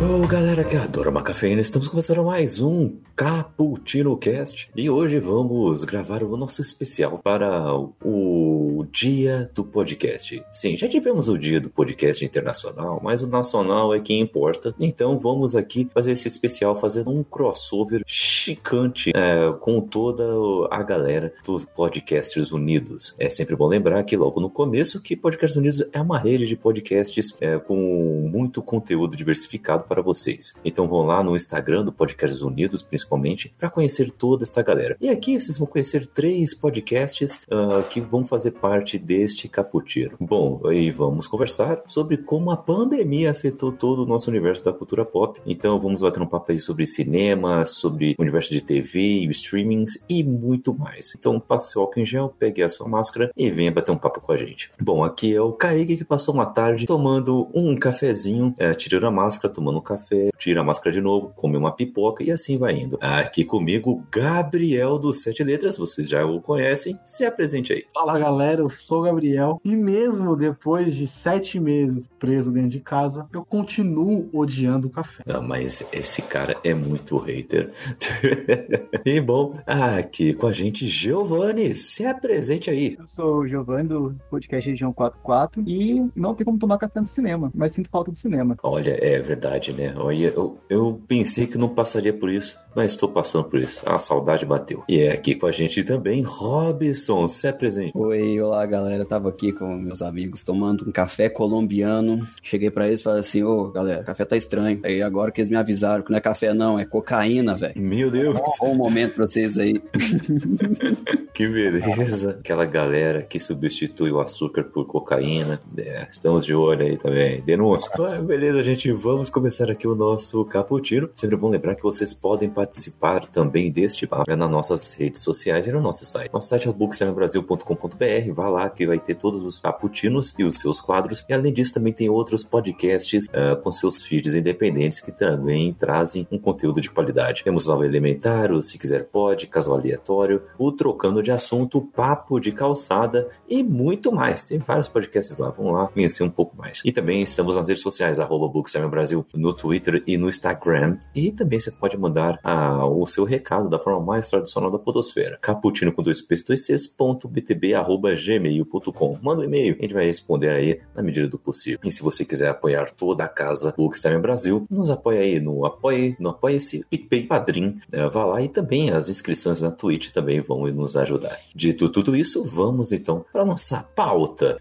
Ô galera que adora uma cafeína, estamos começando mais um Cappuccino Cast. E hoje vamos gravar o nosso especial para o dia do podcast. Sim, já tivemos o dia do podcast internacional, mas o nacional é que importa. Então vamos aqui fazer esse especial fazendo um crossover chicante é, com toda a galera do Podcasters Unidos. É sempre bom lembrar que logo no começo que Podcasters Unidos é uma rede de podcasts é, com muito conteúdo diversificado para vocês. Então vão lá no Instagram do Podcasts Unidos, principalmente, para conhecer toda esta galera. E aqui vocês vão conhecer três podcasts uh, que vão fazer parte deste caputiro. Bom, aí vamos conversar sobre como a pandemia afetou todo o nosso universo da cultura pop. Então vamos bater um papo aí sobre cinema, sobre universo de TV, streamings e muito mais. Então passe o álcool em gel, pegue a sua máscara e venha bater um papo com a gente. Bom, aqui é o Kaique que passou uma tarde tomando um cafezinho, é, tirando a máscara, tomando um café, tira a máscara de novo, come uma pipoca e assim vai indo. Aqui comigo, Gabriel do Sete Letras, vocês já o conhecem, se apresente aí. Fala galera, eu sou o Gabriel e mesmo depois de sete meses preso dentro de casa, eu continuo odiando o café. Ah, mas esse cara é muito hater. e bom, aqui com a gente, Giovanni, se apresente aí. Eu sou o Giovanni do podcast Região 44 e não tem como tomar café no cinema, mas sinto falta do cinema. Olha, é verdade, né? Olha, eu, eu pensei que não passaria por isso, mas estou passando por isso. A saudade bateu. E é aqui com a gente também, Robson, se apresente. Oi, olá galera, tava aqui com meus amigos tomando um café colombiano. Cheguei para eles e falei assim: Ô galera, café tá estranho. Aí agora que eles me avisaram que não é café, não, é cocaína, velho. Meu Deus. Bom momento pra vocês aí. que beleza. Aquela galera que substitui o açúcar por cocaína. É, estamos de olho aí também. Denúncia. Ah, beleza, gente, vamos começar aqui o nosso caputino. Sempre bom lembrar que vocês podem participar também deste papo nas nossas redes sociais e no nosso site. Nosso site é o booksemebrasil.com.br. Vá lá que vai ter todos os caputinos e os seus quadros. E além disso, também tem outros podcasts uh, com seus feeds independentes que também trazem um conteúdo de qualidade. Temos lá o Elementar, o Se Quiser Pode, Caso Aleatório, o Trocando de Assunto, Papo de Calçada e muito mais. Tem vários podcasts lá. Vamos lá conhecer um pouco mais. E também estamos nas redes sociais, arroba Brasil, no Twitter e no Instagram. E também você pode mandar o seu recado da forma mais tradicional da podosfera. Caputino com dois p's, dois c's, ponto btb, arroba gmail.com. Manda um e-mail, a gente vai responder aí na medida do possível. E se você quiser apoiar toda a casa Bookstime Brasil, nos apoia aí no Apoie, no Apoia-se, PicPay, Padrim, né? vá lá e também as inscrições na Twitch também vão nos ajudar. Dito tudo isso, vamos então para nossa pauta.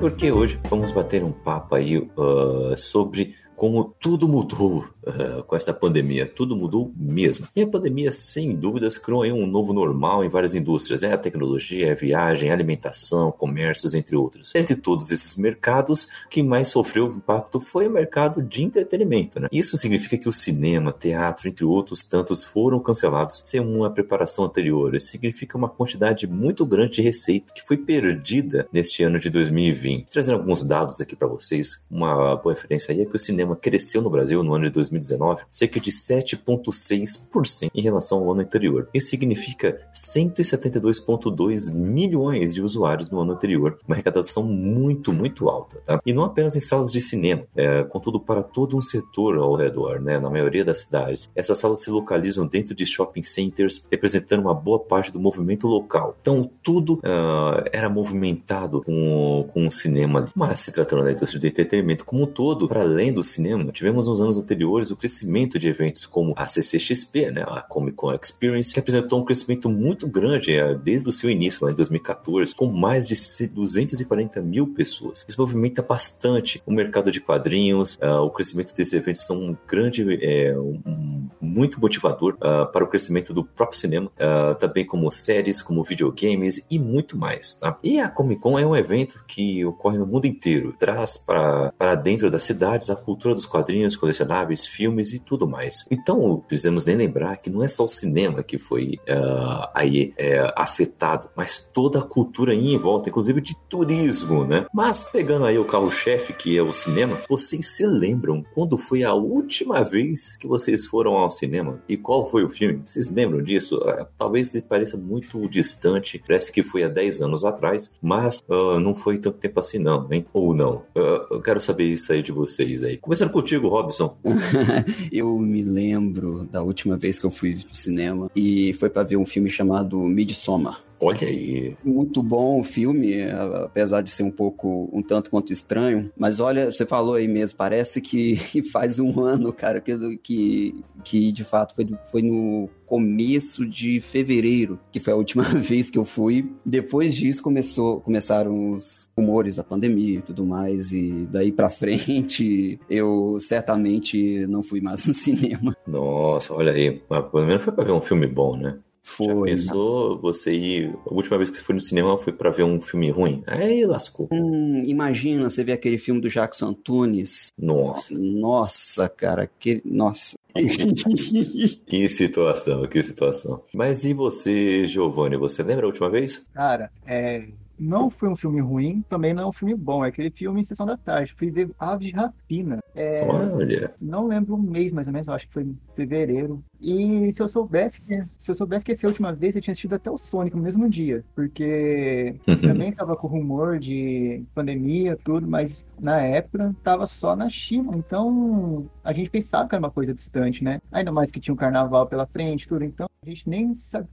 Porque hoje vamos bater um papo aí uh, sobre como tudo mudou com essa pandemia. Tudo mudou mesmo. E a pandemia, sem dúvidas, criou um novo normal em várias indústrias. É a tecnologia, é a viagem, a alimentação, comércios, entre outros. Entre todos esses mercados, quem mais sofreu o impacto foi o mercado de entretenimento. Né? Isso significa que o cinema, teatro, entre outros tantos, foram cancelados sem uma preparação anterior. Isso significa uma quantidade muito grande de receita que foi perdida neste ano de 2020. Trazendo alguns dados aqui para vocês, uma boa referência aí é que o cinema cresceu no Brasil no ano de 2019 cerca de 7,6% em relação ao ano anterior. Isso significa 172,2 milhões de usuários no ano anterior, uma arrecadação muito, muito alta. Tá? E não apenas em salas de cinema, é, contudo para todo um setor ao redor, né? na maioria das cidades. Essas salas se localizam dentro de shopping centers, representando uma boa parte do movimento local. Então tudo uh, era movimentado com, com o cinema, mas se tratando da indústria de entretenimento como um todo, para além do cinema, tivemos nos anos anteriores o crescimento de eventos como a CCXP, né, a Comic Con Experience, que apresentou um crescimento muito grande é, desde o seu início, lá em 2014, com mais de 240 mil pessoas. Isso movimenta bastante o mercado de quadrinhos, uh, o crescimento desses eventos são um grande, é, um, muito motivador uh, para o crescimento do próprio cinema, uh, também como séries, como videogames e muito mais. Tá? E a Comic Con é um evento que ocorre no mundo inteiro, traz para dentro das cidades a cultura dos quadrinhos, colecionáveis, filmes e tudo mais. Então, precisamos nem lembrar que não é só o cinema que foi uh, aí é, afetado, mas toda a cultura aí em volta, inclusive de turismo, né? Mas pegando aí o carro-chefe que é o cinema, vocês se lembram quando foi a última vez que vocês foram ao cinema e qual foi o filme? Vocês lembram disso? Uh, talvez pareça muito distante, parece que foi há 10 anos atrás, mas uh, não foi tanto tempo assim não, hein? Ou não? eu quero saber isso aí de vocês aí. Começando contigo, Robson. eu me lembro da última vez que eu fui no cinema e foi para ver um filme chamado Midsommar. Olha aí. Muito bom o filme, apesar de ser um pouco, um tanto quanto estranho. Mas olha, você falou aí mesmo, parece que faz um ano, cara, que, que, que de fato foi, foi no começo de fevereiro, que foi a última vez que eu fui. Depois disso começou, começaram os rumores da pandemia e tudo mais, e daí para frente eu certamente não fui mais no cinema. Nossa, olha aí, mas pelo menos foi para ver um filme bom, né? Foi. Já pensou você ir. A última vez que você foi no cinema foi para ver um filme ruim? Aí lascou. Hum, imagina você ver aquele filme do Jackson Antunes. Nossa. Nossa, cara. Que... Nossa. que situação, que situação. Mas e você, Giovanni? Você lembra a última vez? Cara, é não foi um filme ruim, também não é um filme bom. É aquele filme em Sessão da Tarde. Fui ver Aves de Rapina. É, Olha. Não lembro o mês, mais ou menos. Acho que foi em fevereiro. E se eu soubesse que se eu soubesse que essa última vez eu tinha assistido até o Sonic no mesmo dia, porque também tava com rumor de pandemia, tudo, mas na época tava só na China, então a gente pensava que era uma coisa distante, né? Ainda mais que tinha um carnaval pela frente, tudo, então a gente nem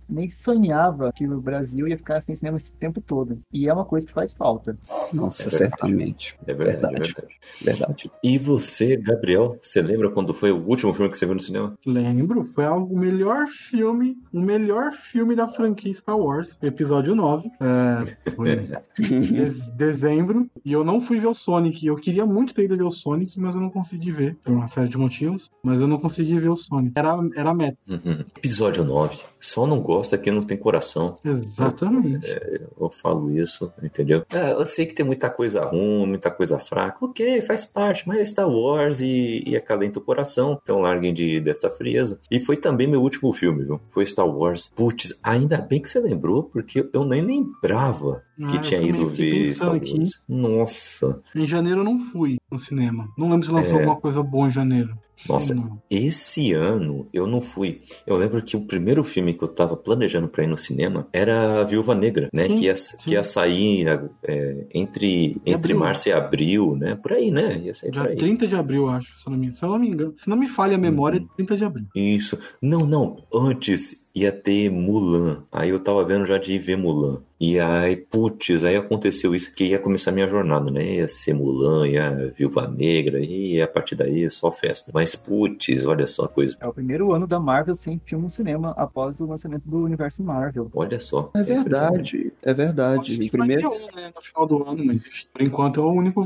nem sonhava que o Brasil ia ficar sem cinema esse tempo todo. E é uma coisa que faz falta. Nossa, é certamente. É verdade, verdade. É verdade. verdade. E você, Gabriel, você lembra quando foi o último filme que você viu no cinema? Lembro, foi o melhor filme, o melhor filme da franquia Star Wars, episódio 9. É, foi de dezembro. E eu não fui ver o Sonic. Eu queria muito ter ido ver o Sonic, mas eu não consegui ver. Por uma série de motivos. Mas eu não consegui ver o Sonic. Era, era meta. Uhum. Episódio 9. Só não gosta quem não tem coração. Exatamente. É, eu falo isso, entendeu? É, eu sei que tem muita coisa ruim, muita coisa fraca. Ok, faz parte, mas é Star Wars e, e acalenta o coração. Então larguem de, desta frieza. E foi também meu último filme, viu? Foi Star Wars. Putz, ainda bem que você lembrou, porque eu nem lembrava que ah, tinha ido ver Star Wars. Aqui. Nossa. Em janeiro eu não fui no cinema. Não lembro se lançou é... alguma coisa boa em janeiro. Nossa, esse ano eu não fui. Eu lembro que o primeiro filme que eu tava planejando pra ir no cinema era a Viúva Negra, né? Sim, que, ia, sim. que ia sair é, entre, entre março e abril, né? Por aí, né? Ia sair aí. 30 de abril, acho, se eu não me, se eu não me engano. Se não me falha a memória, uhum. 30 de abril. Isso. Não, não. Antes ia ter Mulan. Aí eu tava vendo já de ir ver Mulan. E aí, putz, aí aconteceu isso que ia começar a minha jornada, né? Ia ser Mulan, ia Viúva Negra, e a partir daí só festa. Mas, putz, olha só a coisa. É o primeiro ano da Marvel sem filme no cinema após o lançamento do universo Marvel. Olha só. É verdade, é verdade. Acho primeiro... Um, né, no final do ano, mas por enquanto é o único.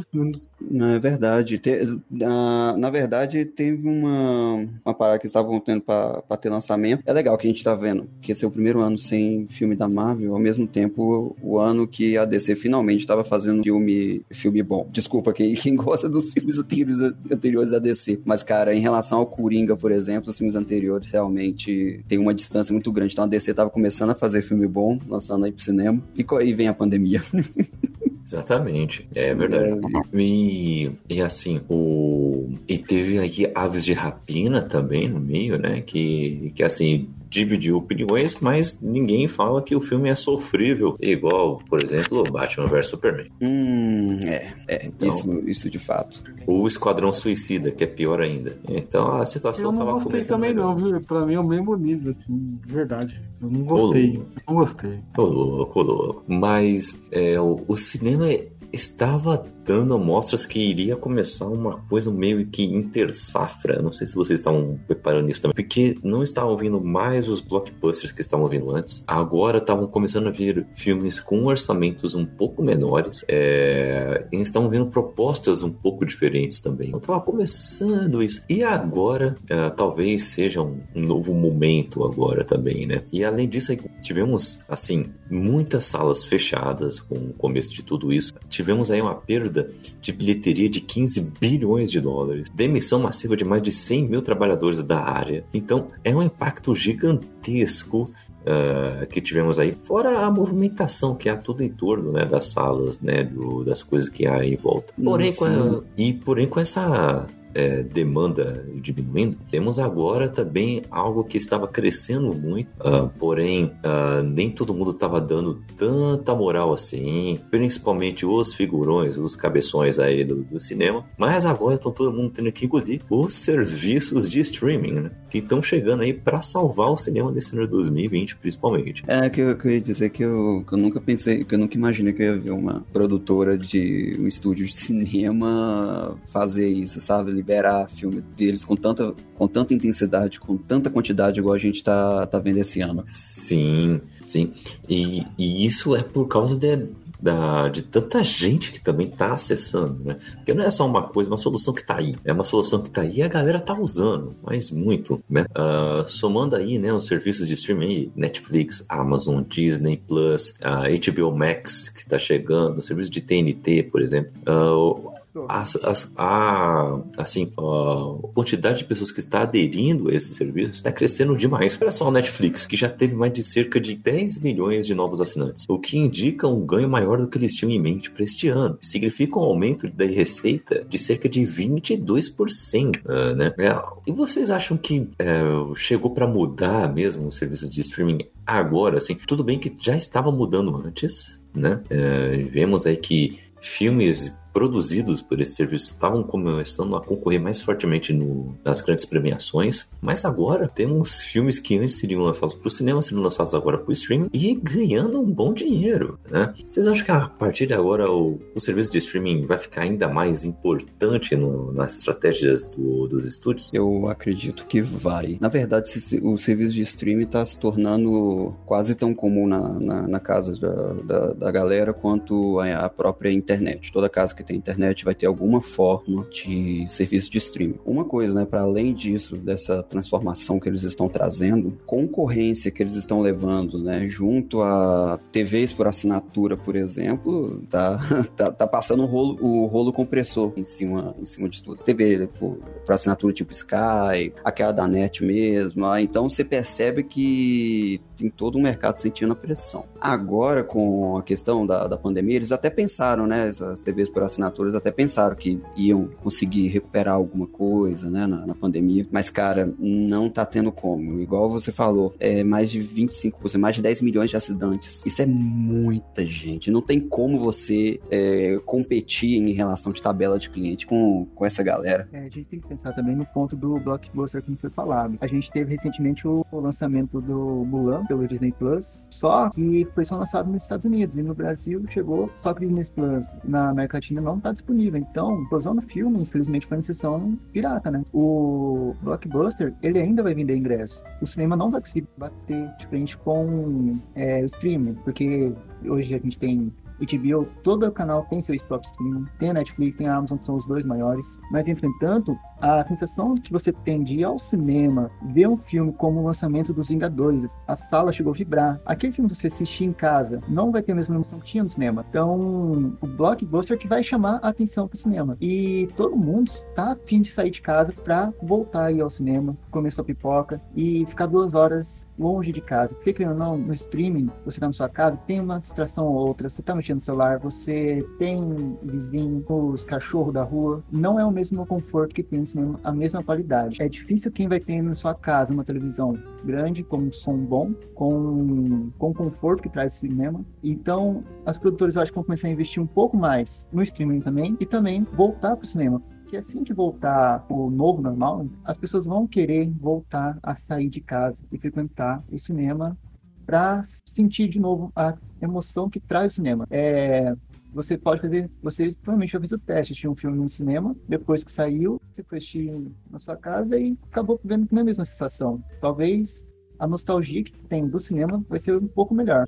Não, é verdade. Te, na, na verdade, teve uma, uma parada que estavam tendo para ter lançamento. É legal que a gente tá vendo que esse é o primeiro ano sem filme da Marvel, ao mesmo tempo o, ano que a DC finalmente estava fazendo filme, filme bom. Desculpa quem, quem gosta dos filmes anteriores, anteriores da DC. Mas, cara, em relação ao Coringa, por exemplo, os filmes anteriores realmente tem uma distância muito grande. Então a DC estava começando a fazer filme bom, lançando aí pro cinema, e aí vem a pandemia. Exatamente, é verdade. É. E, e assim, o. E teve aqui Aves de Rapina também no meio, né? Que, que assim, dividiu opiniões, mas ninguém fala que o filme é sofrível, igual, por exemplo, Batman vs Superman. Hum, é, é então, isso, isso de fato. O Esquadrão Suicida, que é pior ainda. Então a situação Eu não gostei também não, viu? Pra mim é o mesmo nível, assim, de verdade. Eu não gostei. Não gostei. Tô louco, louco. Mas é, o, o cinema estava dando amostras que iria começar uma coisa meio que intersafra. Não sei se vocês estavam preparando isso também, porque não estavam vindo mais os blockbusters que estavam vindo antes. Agora estavam começando a vir filmes com orçamentos um pouco menores. É... E estavam vindo propostas um pouco diferentes também. Então estava começando isso. E agora, é, talvez seja um, um novo momento agora também, né? E além disso, tivemos, assim, muitas salas fechadas com o começo de tudo isso. Tivemos aí uma perda de bilheteria de 15 bilhões de dólares, demissão massiva de mais de 100 mil trabalhadores da área. Então, é um impacto gigantesco Uh, que tivemos aí, fora a movimentação que há tudo em torno né, das salas, né, do, das coisas que há em volta. Porém, com a, e porém com essa é, demanda diminuindo, temos agora também algo que estava crescendo muito, uh, porém uh, nem todo mundo estava dando tanta moral assim, principalmente os figurões, os cabeções aí do, do cinema, mas agora estão todo mundo tendo que engolir os serviços de streaming, né? Que estão chegando aí para salvar o cinema desse ano de 2020, principalmente. É, que eu, que eu ia dizer que eu, que eu nunca pensei, que eu nunca imaginei que eu ia ver uma produtora de um estúdio de cinema fazer isso, sabe? liberar filme deles com tanta, com tanta intensidade, com tanta quantidade igual a gente tá, tá vendo esse ano. Sim, sim. E, e isso é por causa de, da, de tanta gente que também está acessando, né? Porque não é só uma coisa, uma solução que está aí. É uma solução que está aí e a galera está usando, mas muito, né? Uh, somando aí, né, os serviços de streaming, Netflix, Amazon, Disney Plus, uh, ah, HBO Max, que está chegando, o serviço de TNT, por exemplo. Uh, as, a, assim, a quantidade de pessoas que está aderindo a esse serviço está crescendo demais. Olha só o Netflix, que já teve mais de cerca de 10 milhões de novos assinantes, o que indica um ganho maior do que eles tinham em mente para este ano. Significa um aumento da receita de cerca de 22%, uh, né? É, e vocês acham que é, chegou para mudar mesmo os serviços de streaming agora? Assim, tudo bem que já estava mudando antes, né? É, vemos aí que filmes produzidos por esse serviço estavam começando a concorrer mais fortemente no, nas grandes premiações, mas agora temos filmes que antes seriam lançados para o cinema, sendo lançados agora para o streaming e ganhando um bom dinheiro, né? Vocês acham que a partir de agora o, o serviço de streaming vai ficar ainda mais importante no, nas estratégias do, dos estúdios? Eu acredito que vai. Na verdade, o serviço de streaming está se tornando quase tão comum na, na, na casa da, da, da, galera quanto a, a própria internet. Toda casa que tem internet vai ter alguma forma de serviço de streaming. Uma coisa, né, para além disso, dessa transformação que eles estão trazendo, concorrência que eles estão levando, né, junto a TVs por assinatura, por exemplo, tá, tá, tá passando o rolo, o rolo compressor em cima, em cima de tudo. TV por, por assinatura tipo Sky, aquela da net mesmo, ah, então você percebe que tem todo um mercado sentindo a pressão. Agora, com a questão da, da pandemia, eles até pensaram, né, as TVs por assinaturas até pensaram que iam conseguir recuperar alguma coisa, né, na, na, pandemia. Mas, cara, não tá tendo como. Igual você falou, é mais de 25%, mais de 10 milhões de assinantes. Isso é muita gente. Não tem como você é, competir em relação de tabela de cliente com, com essa galera. É, a gente tem que pensar também no ponto do blockbuster que foi falado. A gente teve recentemente o, o lançamento do Mulan pelo Disney Plus, só que foi só lançado nos Estados Unidos e no Brasil chegou só que o Disney Plus na América Latina não está disponível. Então, inclusão no filme, infelizmente, foi em sessão pirata, né? O Blockbuster, ele ainda vai vender ingresso. O cinema não vai conseguir bater de frente com é, o streaming, porque hoje a gente tem HBO, todo o canal tem seu próprio streaming, tem a Netflix, tem a Amazon, que são os dois maiores. Mas, entretanto, a sensação que você tem de ir ao cinema, ver um filme como o lançamento dos Vingadores, a sala chegou a vibrar. Aquele filme que você assistir em casa não vai ter a mesma emoção que tinha no cinema. Então, o blockbuster que vai chamar a atenção para o cinema. E todo mundo está afim de sair de casa para voltar aí ao cinema, comer sua pipoca e ficar duas horas longe de casa. Porque, ou não, no streaming, você está na sua casa, tem uma distração ou outra, você está mexendo no celular, você tem vizinho, os cachorros da rua. Não é o mesmo conforto que tem cinema a mesma qualidade. É difícil quem vai ter na sua casa uma televisão grande, com um som bom, com, com conforto que traz cinema. Então, as produtoras eu acho que vão começar a investir um pouco mais no streaming também e também voltar para o cinema que assim que voltar o novo normal, as pessoas vão querer voltar a sair de casa e frequentar o cinema para sentir de novo a emoção que traz o cinema. É, você pode fazer, você provavelmente já fez o teste, assistir um filme no cinema, depois que saiu, você foi assistir na sua casa e acabou vendo na mesma sensação. Talvez a nostalgia que tem do cinema vai ser um pouco melhor.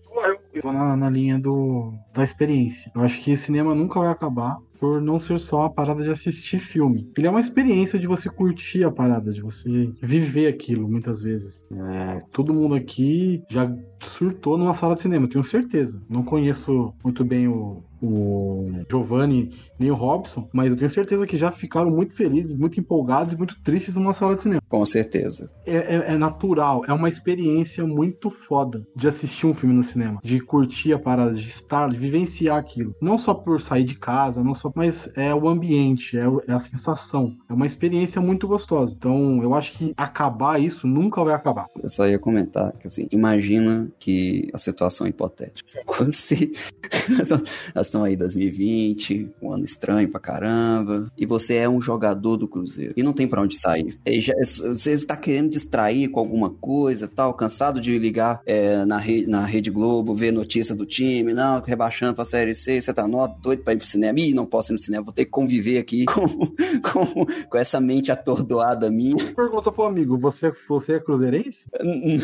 Eu vou na, na linha do, da experiência. Eu acho que o cinema nunca vai acabar por não ser só a parada de assistir filme. Ele é uma experiência de você curtir a parada, de você viver aquilo, muitas vezes. É, todo mundo aqui já surtou numa sala de cinema, tenho certeza. Não conheço muito bem o, o Giovanni nem o Robson, mas eu tenho certeza que já ficaram muito felizes, muito empolgados e muito tristes numa sala de cinema. Com certeza. É, é, é, natural, é uma experiência muito foda de assistir um filme no cinema, de curtir a parada, de estar, de vivenciar aquilo. Não só por sair de casa, não só, mas é o ambiente, é, é a sensação. É uma experiência muito gostosa. Então, eu acho que acabar isso nunca vai acabar. Eu só ia comentar que assim, imagina que a situação é hipotética. Você. Nós estamos aí 2020, um ano estranho pra caramba, e você é um jogador do Cruzeiro e não tem para onde sair. Já, você está querendo distrair com alguma coisa, tal, cansado de ligar é, na, rede, na Rede Globo, ver notícia do time, não, rebaixando pra Série C, você tá no, doido pra ir pro cinema, ih, não posso ir no cinema, vou ter que conviver aqui com, com, com essa mente atordoada minha. Pergunta pro amigo, você, você é cruzeirense?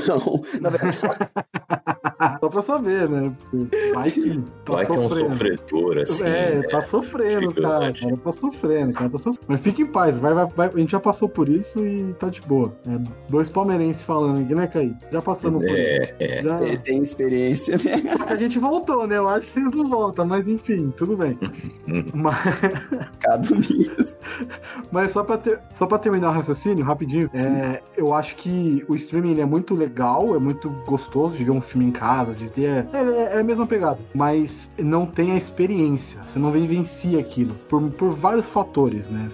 Não, na verdade... Só pra saber, né? Vai que, tá Vai que é um sofredor, assim. É, tá sofrendo, cara. cara. Tá sofrendo, cara. Tá sofrendo. Mas fica em paz, vai, vai, vai, a gente já passou por isso e tá de boa. É, dois palmeirenses falando aqui, né, Caí? Já passamos é, por isso. É, já... Tem experiência, né? A gente voltou, né? Eu acho que vocês não voltam, mas enfim, tudo bem. mas... Cada isso. Mas só pra, ter, só pra terminar o raciocínio, rapidinho, é, eu acho que o streaming é muito legal, é muito gostoso de ver um filme em casa, de ter. É, é, é a mesma pegada. Mas não tem a experiência. Você não vivencia aquilo. Por, por vários fatores, né?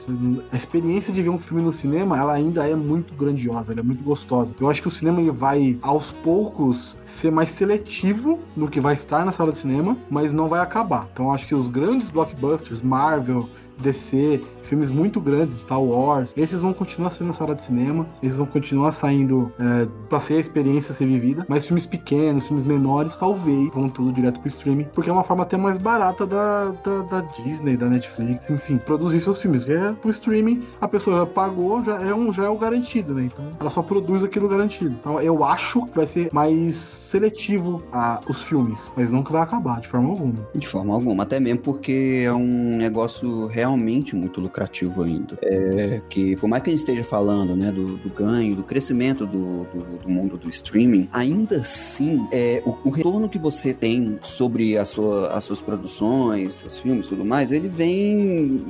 A experiência de ver um filme no cinema, ela ainda é muito grandiosa, ela é muito gostosa. Eu acho que o cinema ele vai, aos poucos, ser mais seletivo no que vai estar na sala de cinema, mas não vai acabar. Então acho que os grandes blockbusters, Marvel, DC, filmes muito grandes, Star Wars, esses vão continuar sendo sala de cinema, esses vão continuar saindo é, pra ser a experiência ser vivida, mas filmes pequenos, filmes menores, talvez vão tudo direto pro streaming, porque é uma forma até mais barata da, da, da Disney, da Netflix, enfim, produzir seus filmes. Porque é pro streaming, a pessoa já pagou, já é, um, já é o garantido, né? Então ela só produz aquilo garantido. Então eu acho que vai ser mais seletivo a, os filmes, mas não que vai acabar, de forma alguma. De forma alguma, até mesmo porque é um negócio realmente muito lucrativo ainda. É, que por mais que a gente esteja falando né, do, do ganho, do crescimento do, do, do, mundo do streaming, ainda assim, é, o, o retorno que você tem sobre a sua, as suas produções, os filmes tudo mais, ele vem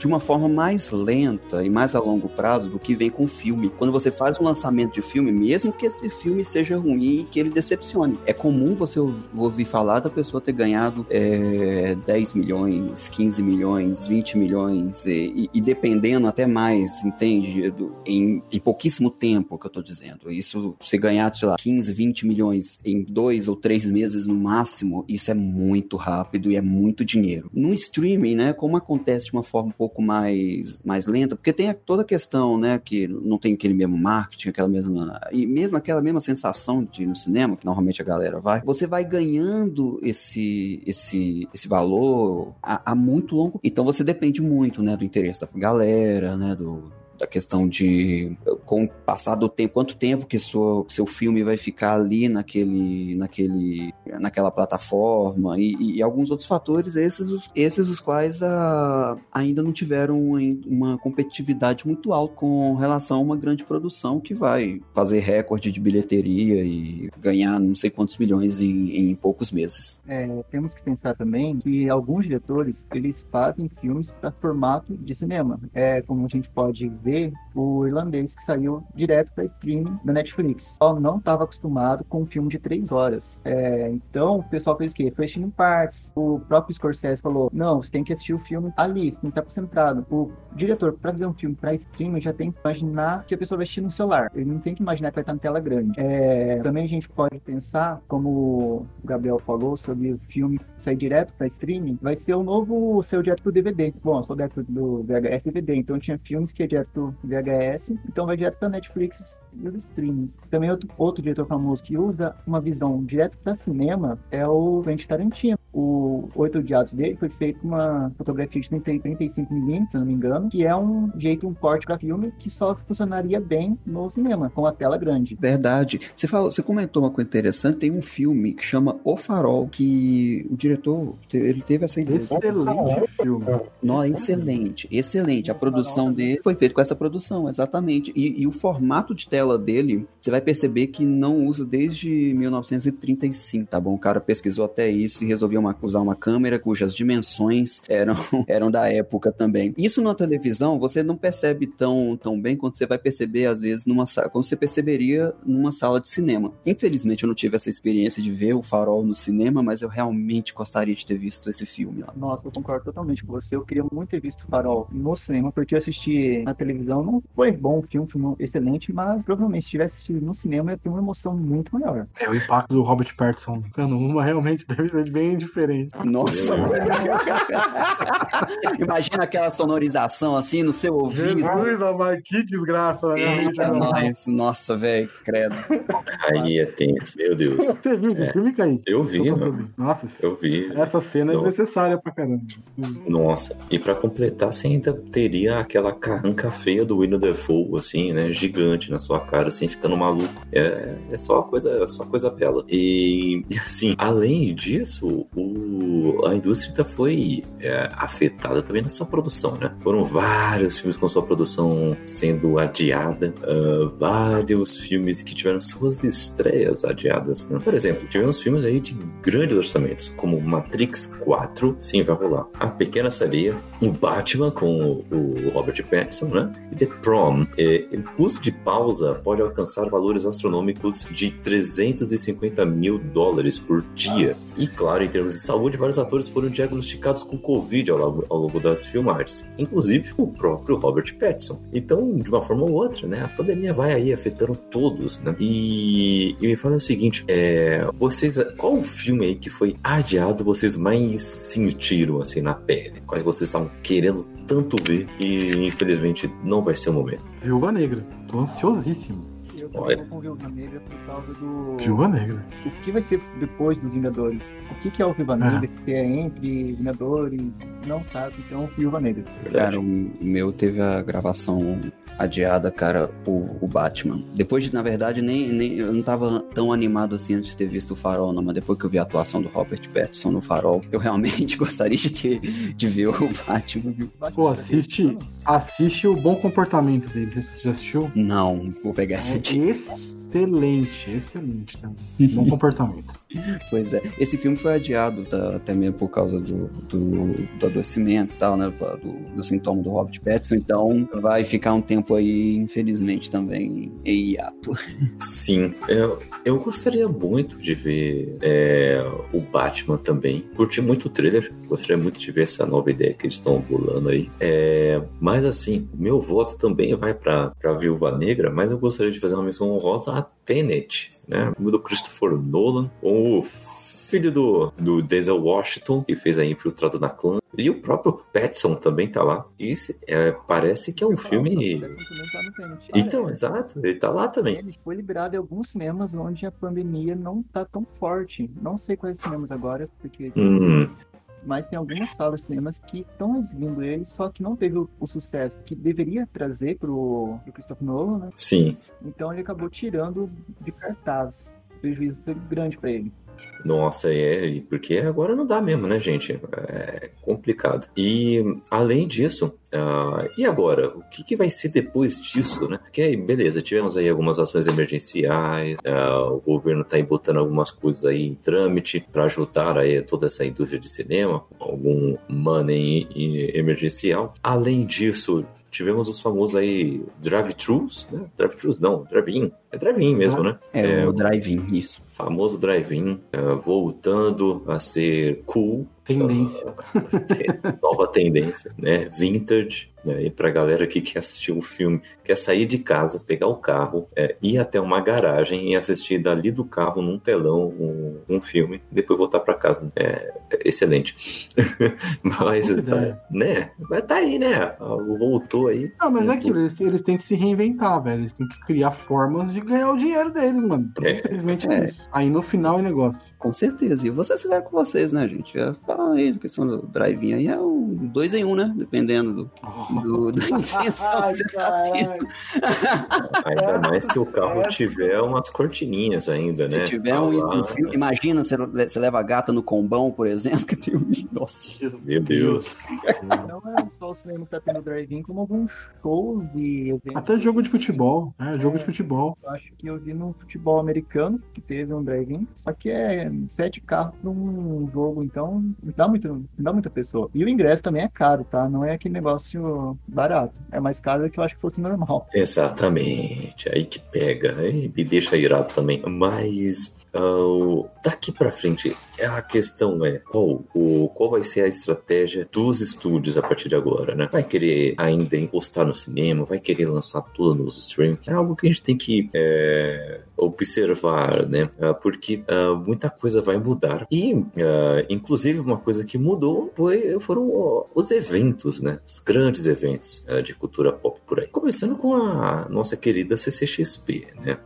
de uma forma mais lenta e mais a longo prazo do que vem com filme. Quando você faz um lançamento de filme, mesmo que esse filme seja ruim e que ele decepcione, é comum você ouvir falar da pessoa ter ganhado é, 10 milhões, 15 milhões, 20 milhões e, e dependendo até mais, entende? Em, em, pouquíssimo tempo que eu tô dizendo. Isso, você ganhar, sei lá, 15, 20 milhões em dois ou três meses no máximo, isso é muito rápido e é muito dinheiro. No streaming, né, como acontece de uma forma um pouco pouco mais, mais lenta, porque tem toda a questão, né, que não tem aquele mesmo marketing, aquela mesma. E mesmo aquela mesma sensação de ir no cinema, que normalmente a galera vai, você vai ganhando esse, esse, esse valor a, a muito longo. Então você depende muito, né, do interesse da galera, né, do, da questão de com o passar do tempo, quanto tempo que seu, seu filme vai ficar ali naquele, naquele, naquela plataforma e, e alguns outros fatores, esses, esses os quais a, ainda não tiveram uma competitividade muito alta com relação a uma grande produção que vai fazer recorde de bilheteria e ganhar não sei quantos milhões em, em poucos meses. É, temos que pensar também que alguns diretores eles fazem filmes para formato de cinema. É como a gente pode ver ver o irlandês que saiu direto para streaming da Netflix. O não estava acostumado com um filme de três horas. É, então o pessoal fez o quê? Foi assistindo em partes. O próprio Scorsese falou: não, você tem que assistir o filme ali, você tem que estar concentrado. O diretor, para fazer um filme para streaming, já tem que imaginar que a pessoa vai assistir no celular. Ele não tem que imaginar que vai estar na tela grande. É, também a gente pode pensar, como o Gabriel falou, sobre o filme sair direto para streaming, vai ser o novo seu direto pro DVD. Bom, eu sou direto do VHS DVD, então tinha filmes que é direto pro VHS, então vai direto para Netflix e os streams. Também outro, outro diretor famoso que usa uma visão direto para cinema é o Quentin Tarantino. O Oito Odiados dele foi feito com uma fotografia de 35mm, se não me engano, que é um jeito, um corte para filme que só funcionaria bem no cinema, com a tela grande. Verdade. Você, falou, você comentou uma coisa interessante, tem um filme que chama O Farol, que o diretor, ele teve essa ideia. Excelente filme. Não, excelente, excelente. A produção dele foi feita com essa produção, exatamente. E, e o formato de tela dele, você vai perceber que não usa desde 1935, tá bom? O cara pesquisou até isso e resolveu uma, usar uma câmera cujas dimensões eram, eram da época também. Isso na televisão você não percebe tão, tão bem quanto você vai perceber, às vezes, numa quando você perceberia numa sala de cinema. Infelizmente, eu não tive essa experiência de ver o farol no cinema, mas eu realmente gostaria de ter visto esse filme lá. Nossa, eu concordo totalmente com você. Eu queria muito ter visto o farol no cinema, porque eu assisti na televisão. Não foi bom o filme, filme excelente, mas provavelmente se tivesse assistido no cinema, ia ter uma emoção muito maior. É, o impacto do Robert Pattinson no realmente deve ser bem diferente. Nossa! Imagina aquela sonorização assim no seu ouvido. Jesus, amado, que desgraça. Né? Eita, nós. Nossa, velho, credo. Aí é tenso, meu Deus. Você viu esse É. filme, Kaique? Eu vi, mano. Nossa, Eu vi. essa cena é Não. desnecessária pra caramba. Nossa, e pra completar, você ainda teria aquela carranca feia do the Fool, assim, né? Gigante na sua cara, assim, ficando maluco. É, é só coisa, é só coisa bela. E, assim, além disso, 哦 a indústria foi é, afetada também na sua produção, né? Foram vários filmes com sua produção sendo adiada, ah, vários filmes que tiveram suas estreias adiadas. né? Por exemplo, tivemos filmes aí de grandes orçamentos, como Matrix 4, sim, vai rolar. A Pequena Sereia, o Batman com o, Robert Pattinson, né? E The Prom. É, o custo de pausa pode alcançar valores astronômicos de 350 mil dólares por dia. E claro, em termos de saúde, vários atores foram diagnosticados com Covid ao longo, ao longo das filmagens, inclusive o próprio Robert Pattinson. Então, de uma forma ou outra, né, a pandemia vai aí afetando todos, né? E, e me fala o seguinte, é, vocês, qual o filme aí que foi adiado vocês mais sentiram assim na pele? Quais vocês estavam querendo tanto ver e infelizmente não vai ser o momento? Viúva Negra. Tô ansiosíssimo. Eu Olha. vou com Viúva Negra por causa do. Viúva Negra. O que vai ser depois dos Vingadores? O que, que é o Viúva Negra? Se é entre Vingadores? Não sabe, então Viúva Negra. Cara, o meu teve a gravação adiada, cara, o, o Batman. Depois de, na verdade, nem, nem eu não tava tão animado assim antes de ter visto o Farol, não, mas depois que eu vi a atuação do Robert Pattinson no Farol, eu realmente gostaria de ter de ver o Batman, viu? Pô, assiste, assiste o Bom Comportamento dele. Você já assistiu. Não, vou pegar essa É dica. Excelente, excelente também. Bom comportamento. Pois é, esse filme foi adiado tá, até mesmo por causa do, do, do adoecimento e tal, né? Do, do sintoma do Robert Pattinson, então vai ficar um tempo aí, infelizmente, também em hiato. Sim, eu, eu gostaria muito de ver é, o Batman também. Curti muito o trailer, gostaria muito de ver essa nova ideia que eles estão bolando aí. É, mas assim, o meu voto também vai pra, pra Viúva Negra, mas eu gostaria de fazer uma menção honrosa a Tenet, né? O filme do Christopher Nolan, o filho do, do Denzel Washington, que fez a Infiltrado na Clã. E o próprio Pattinson também tá lá. E é, parece que é um filme. Tá. Então, exato, ele tá lá também. Ele foi liberado em alguns cinemas onde a pandemia não tá tão forte. Não sei quais cinemas agora, porque. Hum, mas tem algumas salas de cinemas que estão exibindo ele, só que não teve o, o sucesso que deveria trazer pro, pro Christopher Nolan, né? sim. Então ele acabou tirando de cartaz. O prejuízo foi grande para ele. Nossa, é, porque agora não dá mesmo, né, gente? É complicado. E além disso, ah, e agora? O que, que vai ser depois disso, né? Porque aí, beleza, tivemos aí algumas ações emergenciais, ah, o governo tá aí botando algumas coisas aí em trâmite para ajudar aí toda essa indústria de cinema, algum money emergencial. Além disso, tivemos os famosos aí drive-thrus, né? Drive-thrus não, drive-in. É drive-in mesmo, né? É, É, o drive-in, isso. famoso drive-in eh, voltando a ser cool, Tendência. te- nova tendência, né? Vintage. Né? E pra galera que quer assistir um filme, quer sair de casa, pegar o carro, é, ir até uma garagem e assistir dali do carro, num telão, um, um filme, depois voltar para casa. É, é, excelente. mas, tá, né? Mas tá aí, né? Voltou aí. Não, mas é aquilo, eles, eles têm que se reinventar, velho. Eles têm que criar formas de ganhar o dinheiro deles, mano. É. Infelizmente é, isso. Aí no final é negócio. Com certeza. E vocês fizeram com vocês, né, gente? Falando aí da questão do drive-in aí, é um dois em um, né? Dependendo do, oh. Do, tá tendo. Ainda mais se o carro tiver umas cortininhas ainda, se né? Se tiver um, um filme, imagina você, você leva a gata no combão, por exemplo, que tem um. Nossa. Meu Deus. Não é só o cinema que tá tendo drive-in, como alguns shows de eventos. Até jogo de futebol. É, jogo é, de futebol. Eu acho que eu vi no futebol americano, que teve um drive-in. Só que é sete carros pra um jogo, então não dá, muito, não dá muita pessoa. E o ingresso também é caro, tá? Não é aquele negócio barato. É mais caro do que eu acho que fosse normal. Exatamente. Aí que pega. Aí me deixa irado também. Mas Uh, daqui para frente, a questão é qual, o, qual vai ser a estratégia dos estúdios a partir de agora, né? Vai querer ainda encostar no cinema, vai querer lançar tudo nos streams? É algo que a gente tem que é, observar, né? Uh, porque uh, muita coisa vai mudar. E, inclusive, uma coisa que mudou foi, foram os eventos, né? Os grandes eventos de cultura pop por aí. Começando com a nossa querida CCXP, né?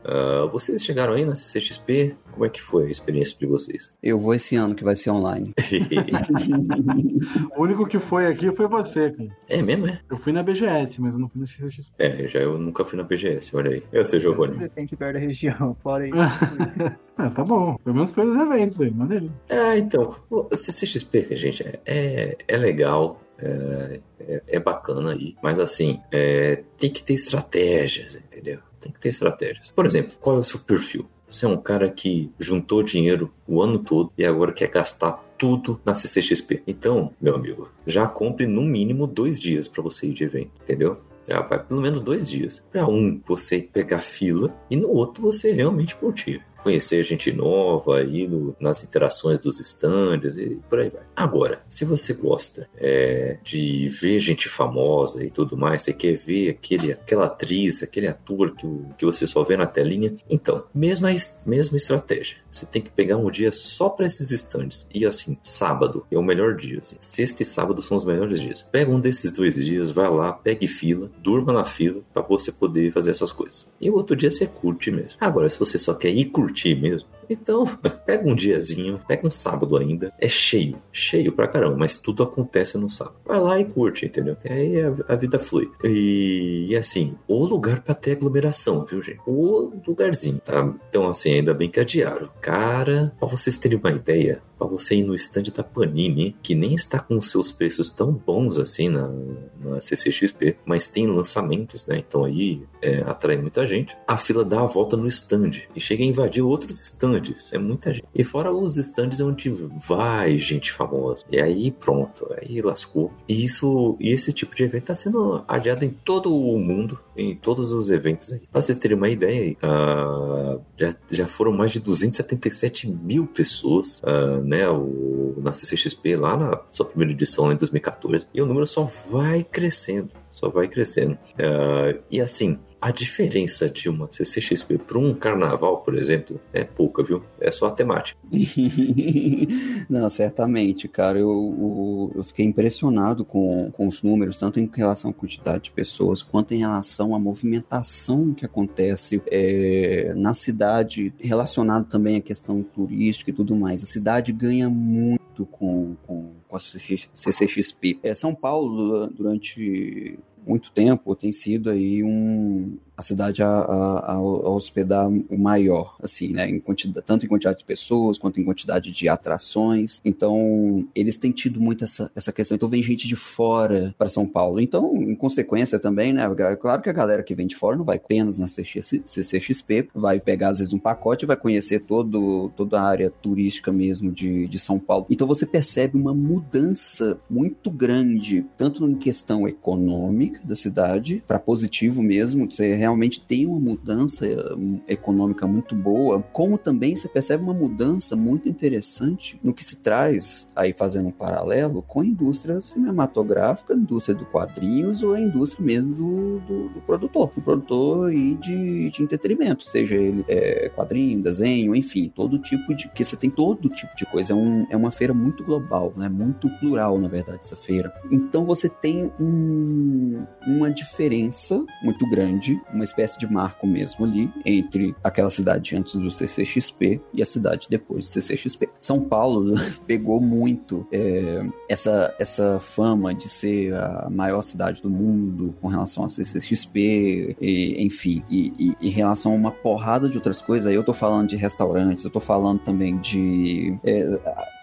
vocês chegaram aí na CCXP? Como é que foi a experiência de vocês? Eu vou esse ano, que vai ser online. o único que foi aqui foi você, cara. É mesmo, é? Eu fui na BGS, mas eu não fui na XXP. É, já eu nunca fui na BGS, olha aí. Eu sei, Giovanni. Você tem que perder a região, fora aí. ah, tá bom. Pelo menos foi nos eventos aí, maneiro. Ah, então. O CCXP, gente, é, é, é legal. É, é, é, bacana aí, mas assim, é, tem que ter estratégias, entendeu? Tem que ter estratégias. Por exemplo, qual é o seu perfil? Você é um cara que juntou dinheiro o ano todo e agora quer gastar tudo na CCXP. Então, meu amigo, já compre no mínimo dois dias para você ir de evento, entendeu? Já vai pelo menos dois dias. Para um, você pegar fila e no outro, você realmente curtir conhecer gente nova aí no, nas interações dos stands e por aí vai. Agora, se você gosta é, de ver gente famosa e tudo mais, você quer ver aquele, aquela atriz, aquele ator que, que você só vê na telinha, então, mesma, mesma estratégia. Você tem que pegar um dia só para esses stands. E assim, sábado é o melhor dia. Assim. Sexta e sábado são os melhores dias. Pega um desses dois dias, vai lá, pegue fila, durma na fila para você poder fazer essas coisas. E o outro dia você curte mesmo. Agora, se você só quer ir curtir mesmo, então, pega um diazinho, pega um sábado ainda, é cheio, cheio pra caramba, mas tudo acontece no sábado. Vai lá e curte, entendeu? Aí a, a vida flui. E, e, assim, o lugar pra ter aglomeração, viu, gente? O lugarzinho, tá? Então, assim, ainda bem que adiaram. Cara, pra vocês terem uma ideia, para você ir no stand da Panini, que nem está com seus preços tão bons assim na, na CCXP, mas tem lançamentos, né? Então aí é, atrai muita gente. A fila dá a volta no stand e chega a invadir outros stands. É muita gente. E fora os stands onde vai gente famosa. E aí pronto, aí lascou. E isso, e esse tipo de evento está sendo adiado em todo o mundo, em todos os eventos aí. Pra vocês terem uma ideia, uh, já, já foram mais de 277 mil pessoas uh, né, o, na CCXP lá na sua primeira edição em 2014. E o número só vai crescendo, só vai crescendo. Uh, e assim, a diferença de uma CCXP para um carnaval, por exemplo, é pouca, viu? É só a temática. Não, certamente, cara. Eu, eu, eu, fiquei impressionado com, com os números, tanto em relação à quantidade de pessoas, quanto em relação à movimentação que acontece é, na cidade, relacionado também à questão turística e tudo mais. A cidade ganha muito com, com, com a CCXP. É, São Paulo, durante muito tempo tem sido aí um, a cidade a, a, a, hospedar o maior, assim, né? Em quantidade, tanto em quantidade de pessoas quanto em quantidade de atrações. Então, eles têm tido muito essa, essa questão. Então, vem gente de fora para São Paulo. Então, em consequência também, né? É claro que a galera que vem de fora não vai apenas na CCXP, vai pegar às vezes um pacote e vai conhecer todo, toda a área turística mesmo de, de São Paulo. Então, você percebe uma mudança muito grande, tanto em questão econômica da cidade, para positivo mesmo. Você realmente tem uma mudança hum, econômica muito boa, como também você percebe uma mudança muito interessante no que se traz, aí fazendo um paralelo, com a indústria cinematográfica, a indústria do quadrinhos ou a indústria mesmo do, do, do produtor, do produtor e de, de entretenimento, seja ele é, quadrinho, desenho, enfim, todo tipo de. que você tem todo tipo de coisa. É, um, é uma feira muito global, né? Muito plural, na verdade, essa feira. Então você tem um, uma diferença muito grande, uma espécie de marco mesmo ali, entre aquela cidade antes do CCXP e a cidade depois do CCXP. São Paulo pegou muito é, essa, essa fama de ser a maior cidade do mundo com relação ao CCXP, e, enfim, e, e, em relação a uma porrada de outras coisas. Aí eu tô falando de restaurantes, eu tô falando também de. É,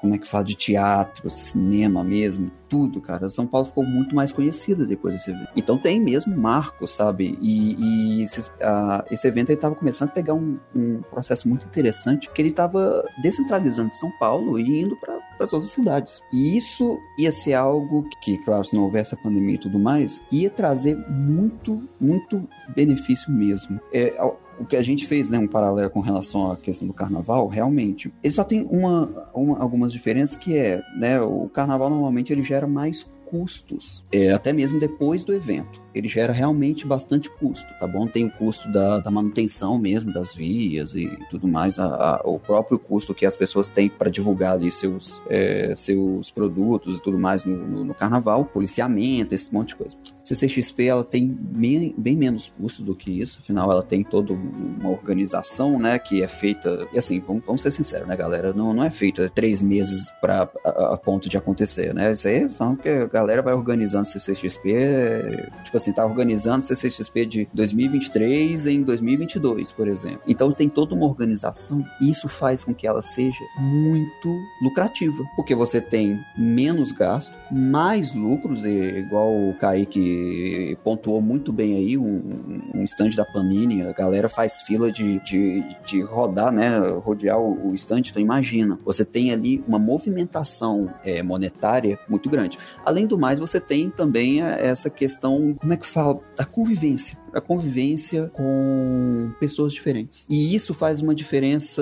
como é que fala? De teatro, cinema mesmo, tudo, cara. São Paulo ficou muito mais conhecida depois desse evento. Então tem mesmo marco, sabe? E, e esse, uh, esse, evento ele tava começando a pegar um, um, processo muito interessante, que ele tava descentralizando São Paulo e indo para as outras cidades. E isso ia ser algo que, claro, se não houvesse a pandemia e tudo mais, ia trazer muito, muito benefício mesmo. É, o que a gente fez, né, um paralelo com relação à questão do carnaval, realmente, ele só tem uma, uma algumas diferenças que é, né, o carnaval normalmente ele gera mais custos, é, até mesmo depois do evento ele gera realmente bastante custo, tá bom? Tem o custo da, da manutenção mesmo das vias e tudo mais, a, a, o próprio custo que as pessoas têm para divulgar ali seus, é, seus produtos e tudo mais no, no, no, carnaval, policiamento, esse monte de coisa. CCXP ela tem bem, bem menos custo do que isso, afinal ela tem toda uma organização, né, que é feita, e assim, vamos, vamos ser sinceros, né, galera, não, não é feita três meses para a, a, ponto de acontecer, né, isso aí falando que a galera vai organizando CCXP, tipo assim, tá organizando CCXP de 2023 em 2022, por exemplo. Então tem toda uma organização e isso faz com que ela seja muito lucrativa, porque você tem menos gasto, mais lucros, e, igual o Kaique pontuou muito bem aí, um, um da Panini, a galera faz fila de, de, de rodar, né, rodear o, stand, então imagina, você tem ali uma movimentação é, monetária muito grande. Além do mais, você tem também essa questão como é que fala? A convivência. A convivência com pessoas diferentes. E isso faz uma diferença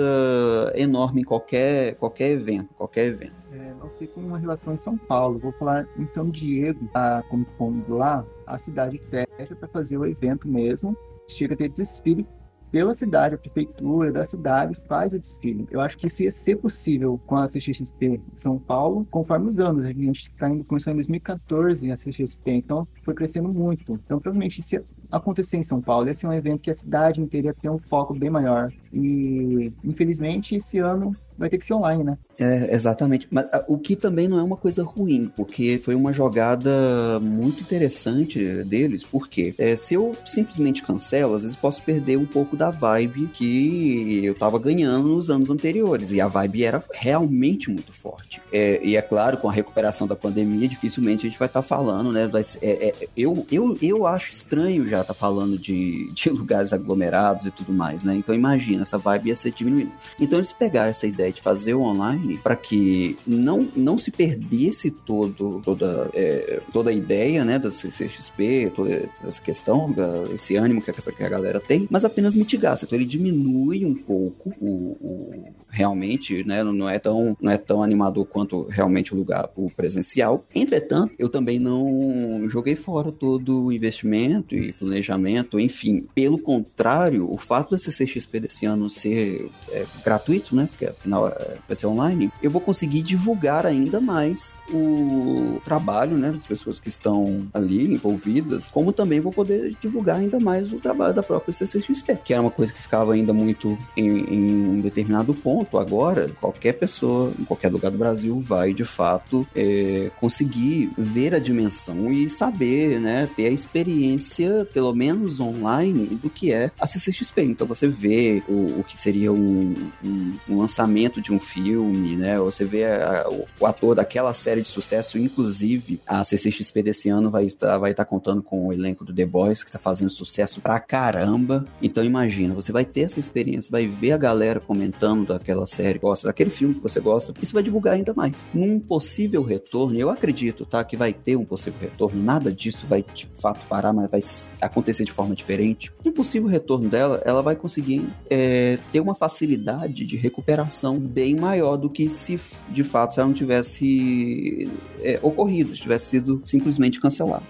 enorme em qualquer, qualquer evento, qualquer evento. É, não sei como uma relação em São Paulo. Vou falar em São Diego, a Comic Con lá, a cidade fecha para fazer o evento mesmo. Chega a ter desfile pela cidade, a prefeitura da cidade faz o desfile. Eu acho que isso ia ser possível com a CXP de São Paulo, conforme os anos. A gente está indo, começou em 2014 a CXP, então foi crescendo muito. Então, provavelmente, se acontecer em São Paulo, esse é um evento que a cidade inteira ter um foco bem maior. E, infelizmente, esse ano vai ter que ser online, né? É, exatamente. Mas o que também não é uma coisa ruim, porque foi uma jogada muito interessante deles, porque é, se eu simplesmente cancelo, às vezes posso perder um pouco da vibe que eu tava ganhando nos anos anteriores. E a vibe era realmente muito forte. É, e é claro, com a recuperação da pandemia, dificilmente a gente vai estar tá falando, né? Mas, é, é, eu, eu, eu acho estranho já estar tá falando de, de lugares aglomerados e tudo mais, né? Então imagina, essa vibe ia ser diminuída. Então eles pegaram essa ideia de fazer o online para que não, não se perdesse todo, toda, é, toda a ideia, né, da CCXP, toda essa questão, esse ânimo que, essa, que a galera tem, mas apenas mitigasse. Então ele diminui um pouco o, o realmente, né, não é tão não é tão animador quanto realmente o lugar o presencial. Entretanto, eu também não joguei fora todo o investimento e planejamento, enfim. Pelo contrário, o fato da CCXP desse ano ser é, gratuito, né, porque afinal é, vai ser online, eu vou conseguir divulgar ainda mais o trabalho, né, das pessoas que estão ali envolvidas, como também vou poder divulgar ainda mais o trabalho da própria CCXP, que era uma coisa que ficava ainda muito em, em um determinado ponto agora, qualquer pessoa em qualquer lugar do Brasil vai, de fato, é, conseguir ver a dimensão e saber, né, ter a experiência, pelo menos online, do que é a CCXP. Então você vê o, o que seria um, um, um, lançamento de um filme, né, você vê a, o, o, ator daquela série de sucesso, inclusive a CCXP desse ano vai estar, vai estar contando com o elenco do The Boys, que está fazendo sucesso pra caramba. Então imagina, você vai ter essa experiência, vai ver a galera comentando daquela série, gosta daquele filme que você gosta, isso vai divulgar ainda mais. Num possível retorno, eu acredito, tá, que vai ter um possível retorno, nada disso vai de fato parar, mas vai acontecer de forma diferente. No possível retorno dela, ela vai conseguir é, ter uma facilidade de recuperação bem maior do que se de fato ela não tivesse é, ocorrido, se tivesse sido simplesmente cancelado.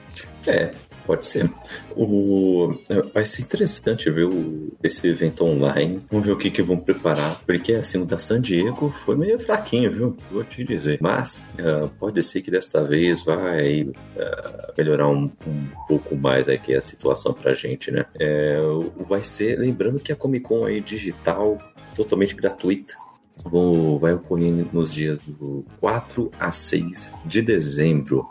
É, Pode ser. O... Vai ser interessante ver o... esse evento online. Vamos ver o que, que vão preparar. Porque assim, o da San Diego foi meio fraquinho, viu? Vou te dizer. Mas uh, pode ser que desta vez vai uh, melhorar um, um, pouco mais aqui a situação pra gente, né? É, vai ser. Lembrando que a Comic Con aí digital, totalmente gratuita. Vai ocorrer nos dias do 4 a 6 de dezembro.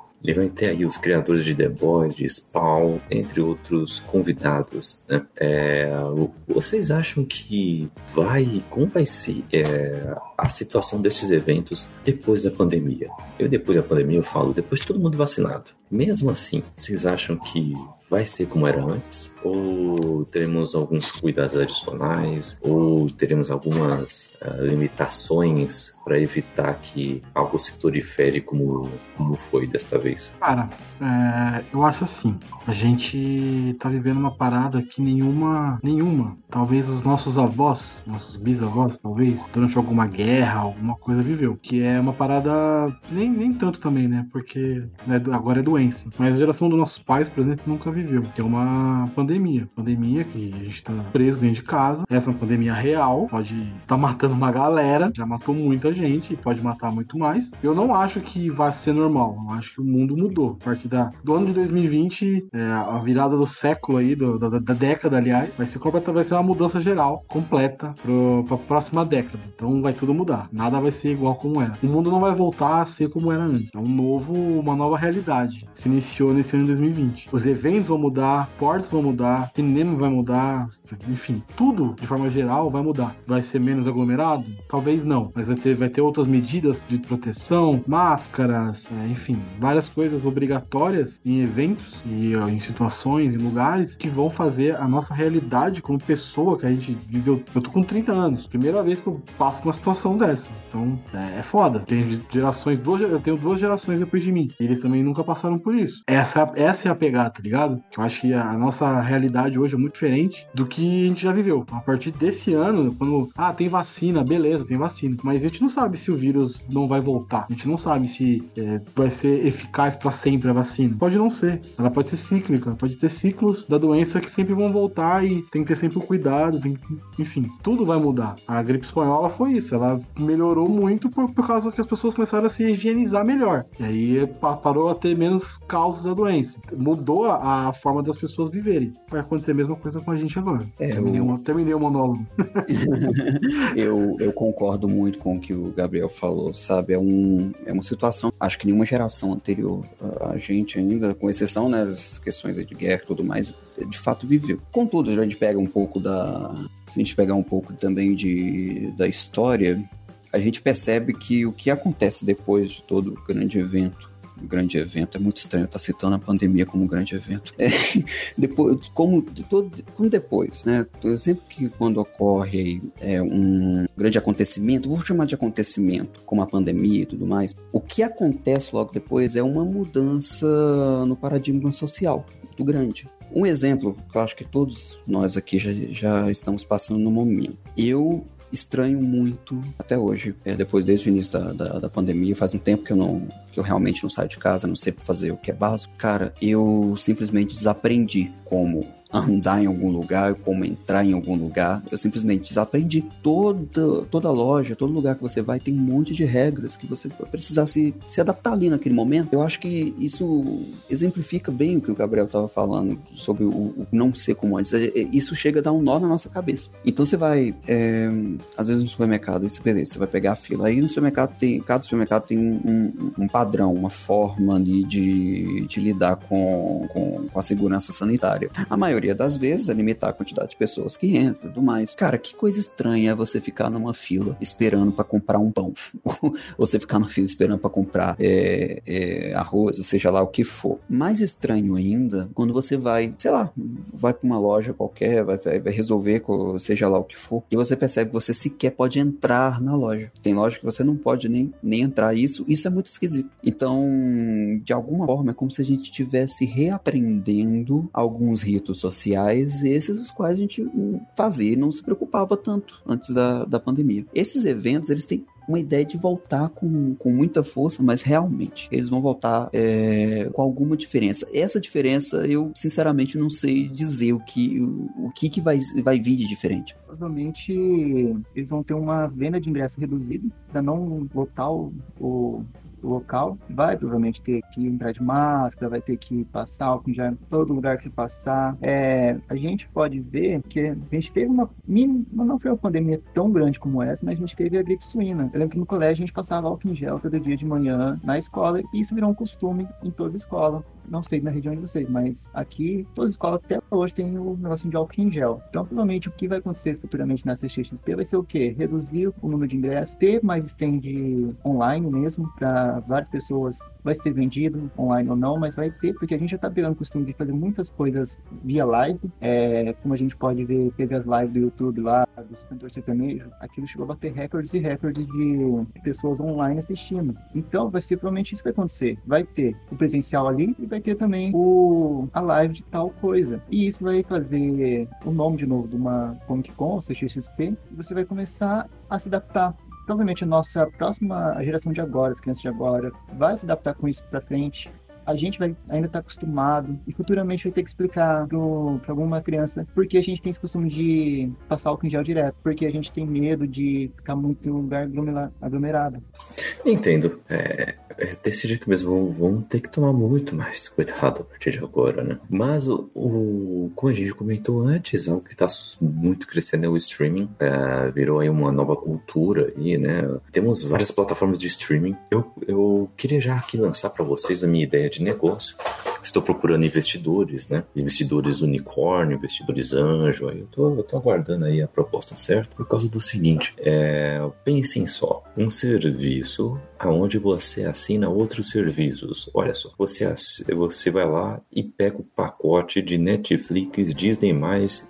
Ter aí os criadores de The Boys, de Spawn, entre outros convidados. Né? É, vocês acham que vai. Como vai ser é, a situação desses eventos depois da pandemia? Eu, depois da pandemia, eu falo, depois de todo mundo vacinado. Mesmo assim, vocês acham que vai ser como era antes? Ou teremos alguns cuidados adicionais? Ou teremos algumas uh, limitações para evitar que algo se prolifere como, como foi desta vez? Cara, é, eu acho assim. A gente tá vivendo uma parada que nenhuma, nenhuma, talvez os nossos avós, nossos bisavós, talvez, durante alguma guerra, alguma coisa viveu. Que é uma parada, nem, nem tanto também, né? Porque né, agora é doença. Mas a geração dos nossos pais, por exemplo, nunca viveu. Que é uma pandemia. Pandemia que a gente tá preso dentro de casa. Essa é uma pandemia real. Pode tá matando uma galera. Já matou muita gente. E pode matar muito mais. Eu não acho que vai ser normal. Eu acho que o mundo mudou. A partir da, do ano de 2020, é, a virada do século aí, do, da, da, década, aliás, vai ser completa, vai ser uma mudança geral, completa, pro, pra próxima década. Então vai tudo mudar. Nada vai ser igual como era. O mundo não vai voltar a ser como era antes. É um novo, uma nova realidade. Se iniciou nesse ano de 2020. Os eventos vão mudar, portos vão mudar, cinema vai mudar, enfim, tudo de forma geral vai mudar. Vai ser menos aglomerado? Talvez não, mas vai ter, vai ter outras medidas de proteção, máscaras, é, enfim, várias coisas obrigatórias em eventos e em situações, em lugares que vão fazer a nossa realidade como pessoa que a gente viveu. Eu tô com 30 anos, primeira vez que eu passo por uma situação dessa. Então é, é foda. Tem gerações, duas, eu tenho duas gerações depois de mim. Eles também nunca passaram por isso. Essa, essa é a pegada, tá ligado? Que eu acho que a nossa realidade hoje é muito diferente do que a gente já viveu. A partir desse ano, quando, ah, tem vacina, beleza, tem vacina. Mas a gente não sabe se o vírus não vai voltar. A gente não sabe se é, vai ser eficaz para sempre a vacina. Pode não ser. Ela pode ser cíclica, pode ter ciclos da doença que sempre vão voltar e tem que ter sempre o cuidado, tem que, enfim, tudo vai mudar. A gripe espanhola foi isso, ela melhorou muito por, por causa que as pessoas começaram a se higienizar melhor. E aí parou a ter menos causas da doença. Mudou a, a forma das pessoas viverem. Vai acontecer a mesma coisa com a gente agora. É, terminei, eu... uma, terminei o monólogo. eu, eu concordo muito com o que o Gabriel falou, sabe? É, um, é uma situação, acho que nenhuma geração anterior a, a gente ainda, com exceção né, das questões de guerra e tudo mais, de fato viveu. Contudo, a gente pega um pouco da. Se a gente pegar um pouco também de, da história, a gente percebe que o que acontece depois de todo grande evento grande evento. É muito estranho estar citando a pandemia como um grande evento. É, depois, como, todo, como depois, né? Sempre que quando ocorre é, um grande acontecimento, vou chamar de acontecimento, como a pandemia e tudo mais, o que acontece logo depois é uma mudança no paradigma social muito grande. Um exemplo que eu acho que todos nós aqui já, já estamos passando no momento. Eu estranho muito até hoje. É, depois, desde o início da, da, da, pandemia, faz um tempo que eu não. que eu realmente não saio de casa, não sei fazer o que é básico. Cara, eu simplesmente desaprendi como andar em algum lugar, como entrar em algum lugar. Eu simplesmente desaprendi. Toda, toda loja, todo lugar que você vai tem um monte de regras que você vai precisar se, se adaptar ali naquele momento. Eu acho que isso exemplifica bem o que o Gabriel estava falando sobre o, o, não ser como antes. É, é, isso chega a dar um nó na nossa cabeça. Então você vai, é, às vezes no supermercado, isso beleza, você vai pegar a fila. Aí no supermercado tem, cada supermercado tem um, um, um padrão, uma forma ali de, de lidar com, com, com a segurança sanitária. A maioria maioria das vezes é limitar a quantidade de pessoas que entram e tudo mais. Cara, que coisa estranha é você ficar numa fila esperando para comprar um pão. ou você ficar na fila esperando para comprar é, é, arroz, ou seja lá o que for. Mais estranho ainda, quando você vai, sei lá, vai para uma loja qualquer, vai, vai resolver, seja lá o que for, e você percebe que você sequer pode entrar na loja. Tem loja que você não pode nem, nem entrar. Isso, isso é muito esquisito. Então, de alguma forma, é como se a gente estivesse reaprendendo alguns ritos sociais, esses os quais a gente fazia e não se preocupava tanto antes da, da pandemia. Esses eventos, eles têm uma ideia de voltar com, com muita força, mas realmente eles vão voltar é, com alguma diferença. Essa diferença eu sinceramente não sei dizer o que o, o que, que vai, vai vir de diferente. Provavelmente eles vão ter uma venda de ingresso reduzida para não lotar o, o local, vai provavelmente ter que entrar de máscara, vai ter que passar álcool já em todo lugar que se passar. É, a gente pode ver que a gente teve uma mini, não foi uma pandemia tão grande como essa, mas a gente teve a gripe suína. Eu lembro que no colégio a gente passava álcool em gel todo dia de manhã na escola e isso virou um costume em toda a escola não sei na região de vocês, mas aqui todas as escolas até hoje tem o negocinho de álcool em gel. Então, provavelmente o que vai acontecer futuramente na CXP vai ser o quê? Reduzir o número de ingressos, ter mais stand online mesmo, para várias pessoas. Vai ser vendido online ou não, mas vai ter, porque a gente já está pegando o costume de fazer muitas coisas via live. É, como a gente pode ver, teve as lives do YouTube lá, dos cantores sertanejos, aquilo chegou a bater recordes e recordes de pessoas online assistindo. Então, vai ser provavelmente isso que vai acontecer. Vai ter o presencial ali e vai ter também o, a live de tal coisa. E isso vai fazer o nome de novo de uma Comic Con, CXXP, e você vai começar a se adaptar provavelmente a nossa próxima geração de agora, as crianças de agora, vai se adaptar com isso para frente a gente vai ainda estar tá acostumado e futuramente vai ter que explicar para alguma criança porque a gente tem esse costume de passar álcool em gel direto, porque a gente tem medo de ficar muito em um lugar aglomerado. Entendo. É, é desse jeito mesmo, vão ter que tomar muito mais cuidado a partir de agora, né? Mas o, o como a gente comentou antes, algo que está muito crescendo é o streaming. É, virou aí uma nova cultura aí, né? Temos várias plataformas de streaming. Eu, eu queria já aqui lançar para vocês a minha ideia de de negócio. Estou procurando investidores, né? Investidores unicórnio, investidores anjo. Eu tô, eu tô aguardando aí a proposta certa por causa do seguinte: é, pensem só, um serviço aonde você assina outros serviços. Olha só, você, você vai lá e pega o pacote de Netflix, Disney+,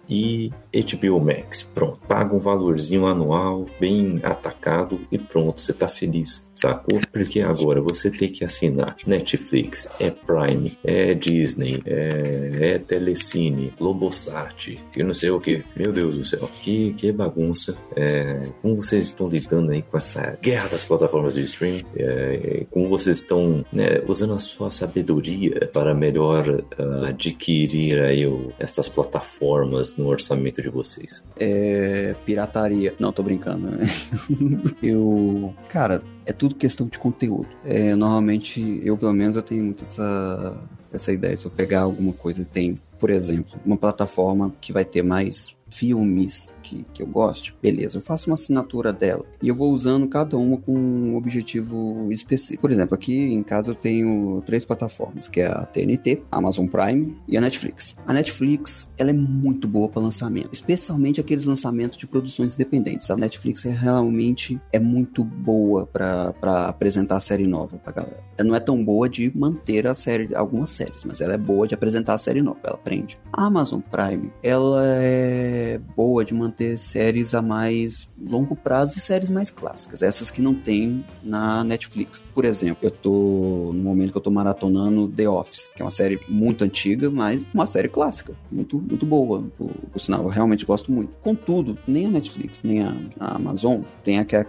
e HBO Max. Pronto, paga um valorzinho anual, bem atacado e pronto, você tá feliz, sacou? Porque agora você tem que assinar Netflix, é Prime, é Disney, é, é Telecine, Lobosat, que não sei o que. Meu Deus do céu, que, que bagunça. É, como vocês estão lidando aí com essa guerra das plataformas de streaming? É, como vocês estão né, usando a sua sabedoria para melhor uh, adquirir aí o, plataformas no orçamento de vocês? É, pirataria. Não, tô brincando. Né? eu, cara, é tudo questão de conteúdo. É, normalmente, eu pelo menos eu tenho muito essa essa ideia de eu pegar alguma coisa tem, por exemplo, uma plataforma que vai ter mais filmes que, que eu goste, beleza, eu faço uma assinatura dela e eu vou usando cada uma com um objetivo específico. Por exemplo, aqui em casa eu tenho três plataformas, que é a TNT, a Amazon Prime e a Netflix. A Netflix, ela é muito boa para lançamento, especialmente aqueles lançamentos de produções independentes. A Netflix é realmente é muito boa para apresentar a série nova pra galera. Ela não é tão boa de manter a série, algumas séries, mas ela é boa de apresentar a série nova, ela prende. A Amazon Prime, ela é boa de manter ter séries a mais longo prazo e séries mais clássicas, essas que não tem na Netflix. Por exemplo, eu tô no momento que eu tô maratonando The Office, que é uma série muito antiga, mas uma série clássica, muito muito boa, por, por sinal, eu realmente gosto muito. Contudo, nem a Netflix, nem a, a Amazon tem aquela,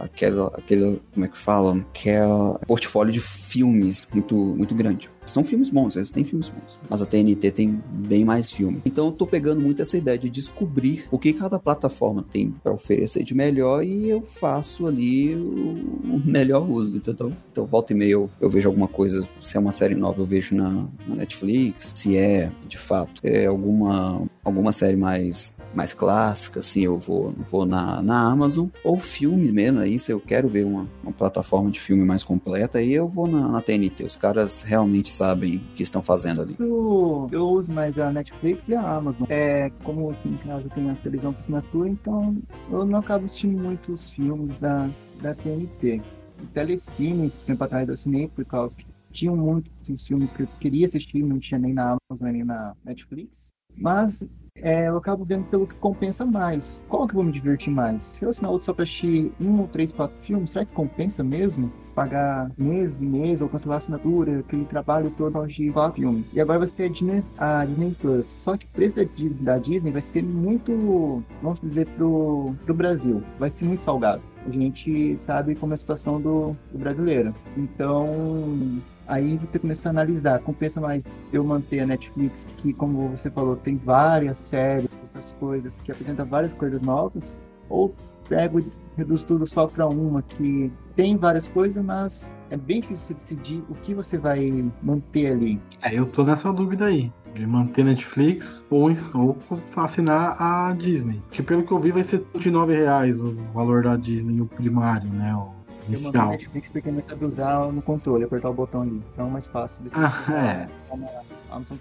aquela, aquele, como é que fala, aquela portfólio de filmes muito muito grande. São filmes bons, eles têm filmes bons. Mas a TNT tem bem mais filme. Então eu tô pegando muito essa ideia de descobrir o que cada plataforma tem para oferecer de melhor e eu faço ali o melhor uso, entendeu? Então volta e meia eu, eu vejo alguma coisa, se é uma série nova eu vejo na, na Netflix, se é, de fato, é alguma, alguma série mais mais clássica, assim, eu vou, vou na, na Amazon, ou filme mesmo, aí se eu quero ver uma, uma plataforma de filme mais completa, aí eu vou na, na TNT. Os caras realmente sabem o que estão fazendo ali. Eu, eu uso mais a Netflix e a Amazon. É, como aqui em casa tem a televisão por assinatura, então eu não acabo assistindo muitos filmes da, da TNT. O Telecine, esse tempo atrás eu assinei por causa que tinham muitos filmes que eu queria assistir, não tinha nem na Amazon nem na Netflix. Mas é, eu acabo vendo pelo que compensa mais. Qual que eu vou me divertir mais? Se eu assinar outro só para assistir um ou três, quatro filmes, será que compensa mesmo? Pagar mês e mês ou cancelar a assinatura, aquele trabalho todo de quatro filmes. E agora vai ser a Disney, a Disney Plus. Só que o preço da, da Disney vai ser muito, vamos dizer, pro, pro Brasil. Vai ser muito salgado. A gente sabe como é a situação do, do brasileiro. Então, Aí você começa a analisar, compensa mais eu manter a Netflix, que como você falou, tem várias séries, essas coisas, que apresenta várias coisas novas, ou pego e reduzo tudo só para uma que tem várias coisas, mas é bem difícil decidir o que você vai manter ali. É, eu tô nessa dúvida aí. De manter Netflix ou, ou assinar a Disney. Que pelo que eu vi vai ser de R$ reais o valor da Disney, o primário, né? O Eu Netflix porque não sabe usar no controle, apertar o botão ali. Então é mais fácil. Ah, é.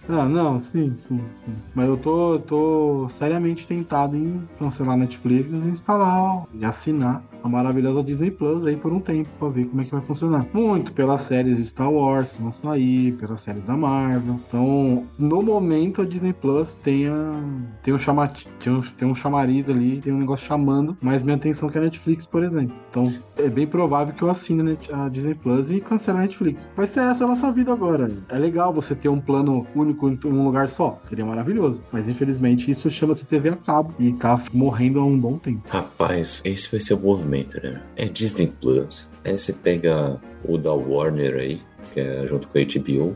Não, não, sim, sim, sim. Mas eu tô, tô seriamente tentado em cancelar Netflix e instalar e assinar a maravilhosa Disney Plus aí por um tempo pra ver como é que vai funcionar. Muito pelas séries Star Wars que vão sair, pelas séries da Marvel. Então, no momento a Disney Plus tem, a, tem, um, chama, tem, um, tem um chamariz ali, tem um negócio chamando mais minha atenção que a Netflix, por exemplo. Então, é bem provável que eu assine a Disney Plus e cancele a Netflix. Vai ser essa a nossa vida agora. É legal você ter um plano único em um lugar só. Seria maravilhoso. Mas infelizmente isso chama-se TV a cabo e tá morrendo há um bom tempo. Rapaz, esse vai ser o movimento, né? É Disney Plus. Aí você pega o da Warner aí, que é junto com a HBO.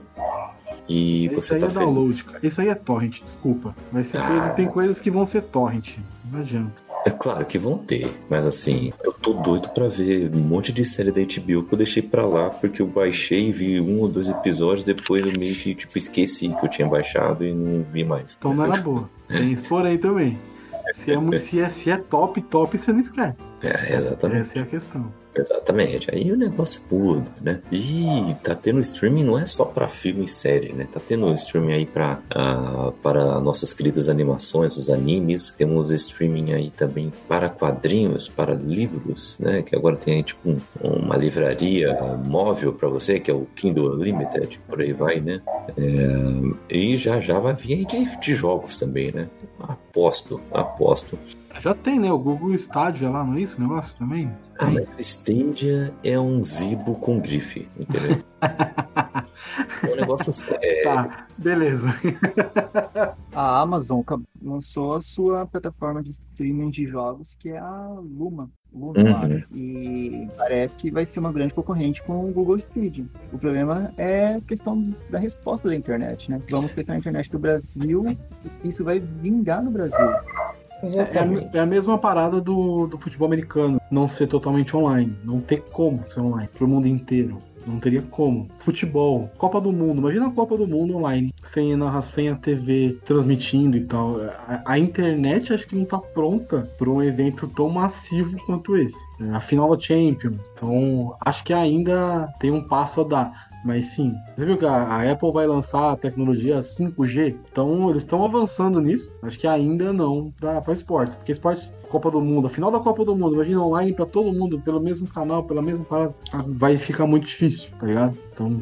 E Esse você aí tá é download, cara. Esse aí é torrent, desculpa. Vai ser coisa, Ah. tem coisas que vão ser torrent. Não adianta. É claro que vão ter, mas assim, eu tô doido pra ver um monte de série da HBO que eu deixei pra lá porque eu baixei e vi um ou dois episódios, depois eu meio que tipo, esqueci que eu tinha baixado e não vi mais. Então não era boa. Tem isso por aí também. Se é, se, é, se é top, top, você não esquece. É, exatamente. Essa é a questão. Exatamente. Aí o negócio muda, né? E tá tendo streaming não é só pra filme e série, né? Tá tendo streaming aí pra, ah, para nossas queridas animações, os animes. Temos streaming aí também para quadrinhos, para livros, né? Que agora tem aí, tipo um- uma livraria móvel pra você, que é o Kindle Unlimited, por aí vai, né? É, e já já vai vir aí de, de jogos também, né? Aposto, aposto. Já tem, né? O Google Stadia lá, não é isso o negócio também? Ah, mas o Stadia é um zibo com grife, entendeu? é um negócio sério. Tá, beleza. A Amazon lançou a sua plataforma de streaming de jogos, que é a Luma. Luma, eu Uhum. acho. E parece que vai ser uma grande concorrente com o Google Stadia. O problema é a questão da resposta da internet, né? Vamos pensar na internet do Brasil e se isso vai vingar no Brasil. É, a me- é a mesma parada do, do futebol americano, não ser totalmente online. Não ter como ser online pro mundo inteiro. Não teria como. Futebol, Copa do Mundo. Imagina a Copa do Mundo online, sem, sem a TV transmitindo e tal. A, a internet acho que não tá pronta para um evento tão massivo quanto esse. É A final da Champions. Então, acho que ainda tem um passo a dar. Mas sim, você viu que a Apple vai lançar a tecnologia 5G? Então eles estão avançando nisso. Acho que ainda não para esporte. Porque esporte, Copa do Mundo, a final da Copa do Mundo, imagina online para todo mundo, pelo mesmo canal, pela mesma parada, vai ficar muito difícil, tá ligado? Então,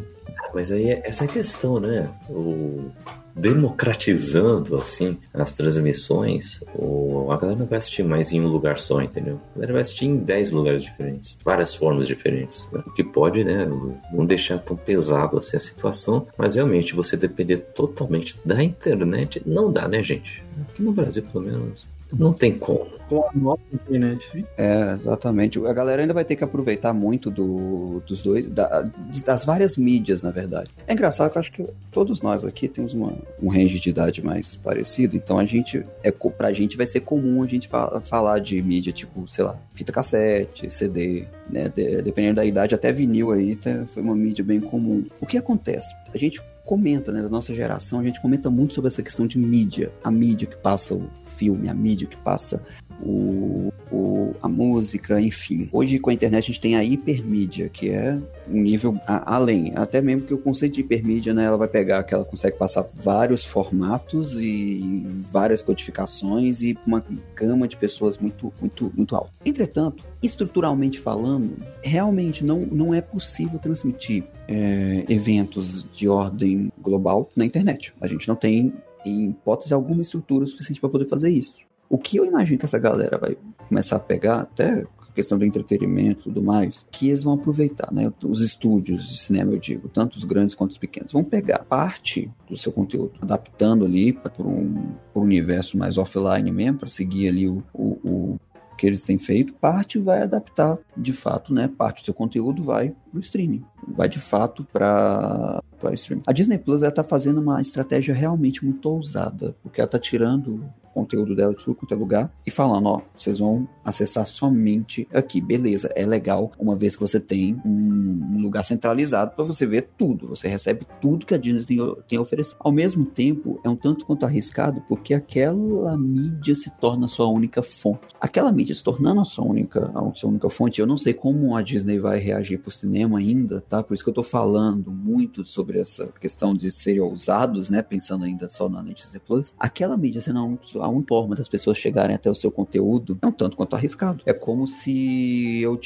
Mas aí é essa questão, né? O democratizando assim as transmissões, o, a galera não vai assistir mais em um lugar só, entendeu? A galera vai assistir em 10 lugares diferentes, várias formas diferentes. né? O que pode, né, não deixar tão pesado assim a situação, mas realmente você depender totalmente da internet não dá, né, gente? Aqui no Brasil, pelo menos, não tem como. com a nossa internet, sim. É, exatamente. A galera ainda vai ter que aproveitar muito do, dos dois, da- das várias mídias, na verdade. É engraçado que eu acho que todos nós aqui temos uma- um range de idade mais parecido, então a gente, é, pra gente vai ser comum a gente fa- falar de mídia tipo, sei lá, fita cassete, CD, né? De- dependendo da idade, até vinil aí tá- foi uma mídia bem comum. O que acontece? A gente comenta, né, da nossa geração, a gente comenta muito sobre essa questão de mídia, a mídia que passa o filme, a mídia que passa o, o, a música, enfim. Hoje com a internet a gente tem a hipermídia, que é um nível a, além. Até mesmo que o conceito de hipermídia, né, ela vai pegar que ela consegue passar vários formatos e várias codificações e uma gama de pessoas muito, muito, muito alta. Entretanto, estruturalmente falando, realmente não, não é possível transmitir é, eventos de ordem global na internet. A gente não tem em hipótese alguma estrutura suficiente para poder fazer isso. O que eu imagino que essa galera vai começar a pegar, até questão do entretenimento e tudo mais, que eles vão aproveitar, né? Os estúdios de cinema, eu digo, tanto os grandes quanto os pequenos, vão pegar parte do seu conteúdo, adaptando ali para um, um universo mais offline mesmo, para seguir ali o, o, o que eles têm feito, parte vai adaptar de fato, né? Parte do seu conteúdo vai para o streaming, vai de fato para para streaming. A Disney Plus ela tá fazendo uma estratégia realmente muito ousada, porque ela tá tirando conteúdo dela de tudo quanto é lugar e falando, ó, vocês vão acessar somente aqui. Beleza, é legal, uma vez que você tem um, lugar centralizado para você ver tudo, você recebe tudo que a Disney tem, a oferecer. Ao mesmo tempo, é um tanto quanto arriscado, porque aquela mídia se torna a sua única fonte. Aquela mídia se tornando a sua única, a sua única fonte, eu não sei como a Disney vai reagir pro cinema ainda, tá? Por isso que eu tô falando muito sobre essa questão de serem ousados, né? Pensando ainda só na Disney Plus. Aquela mídia sendo a a única forma das pessoas chegarem até o seu conteúdo é um tanto quanto arriscado. É como se eu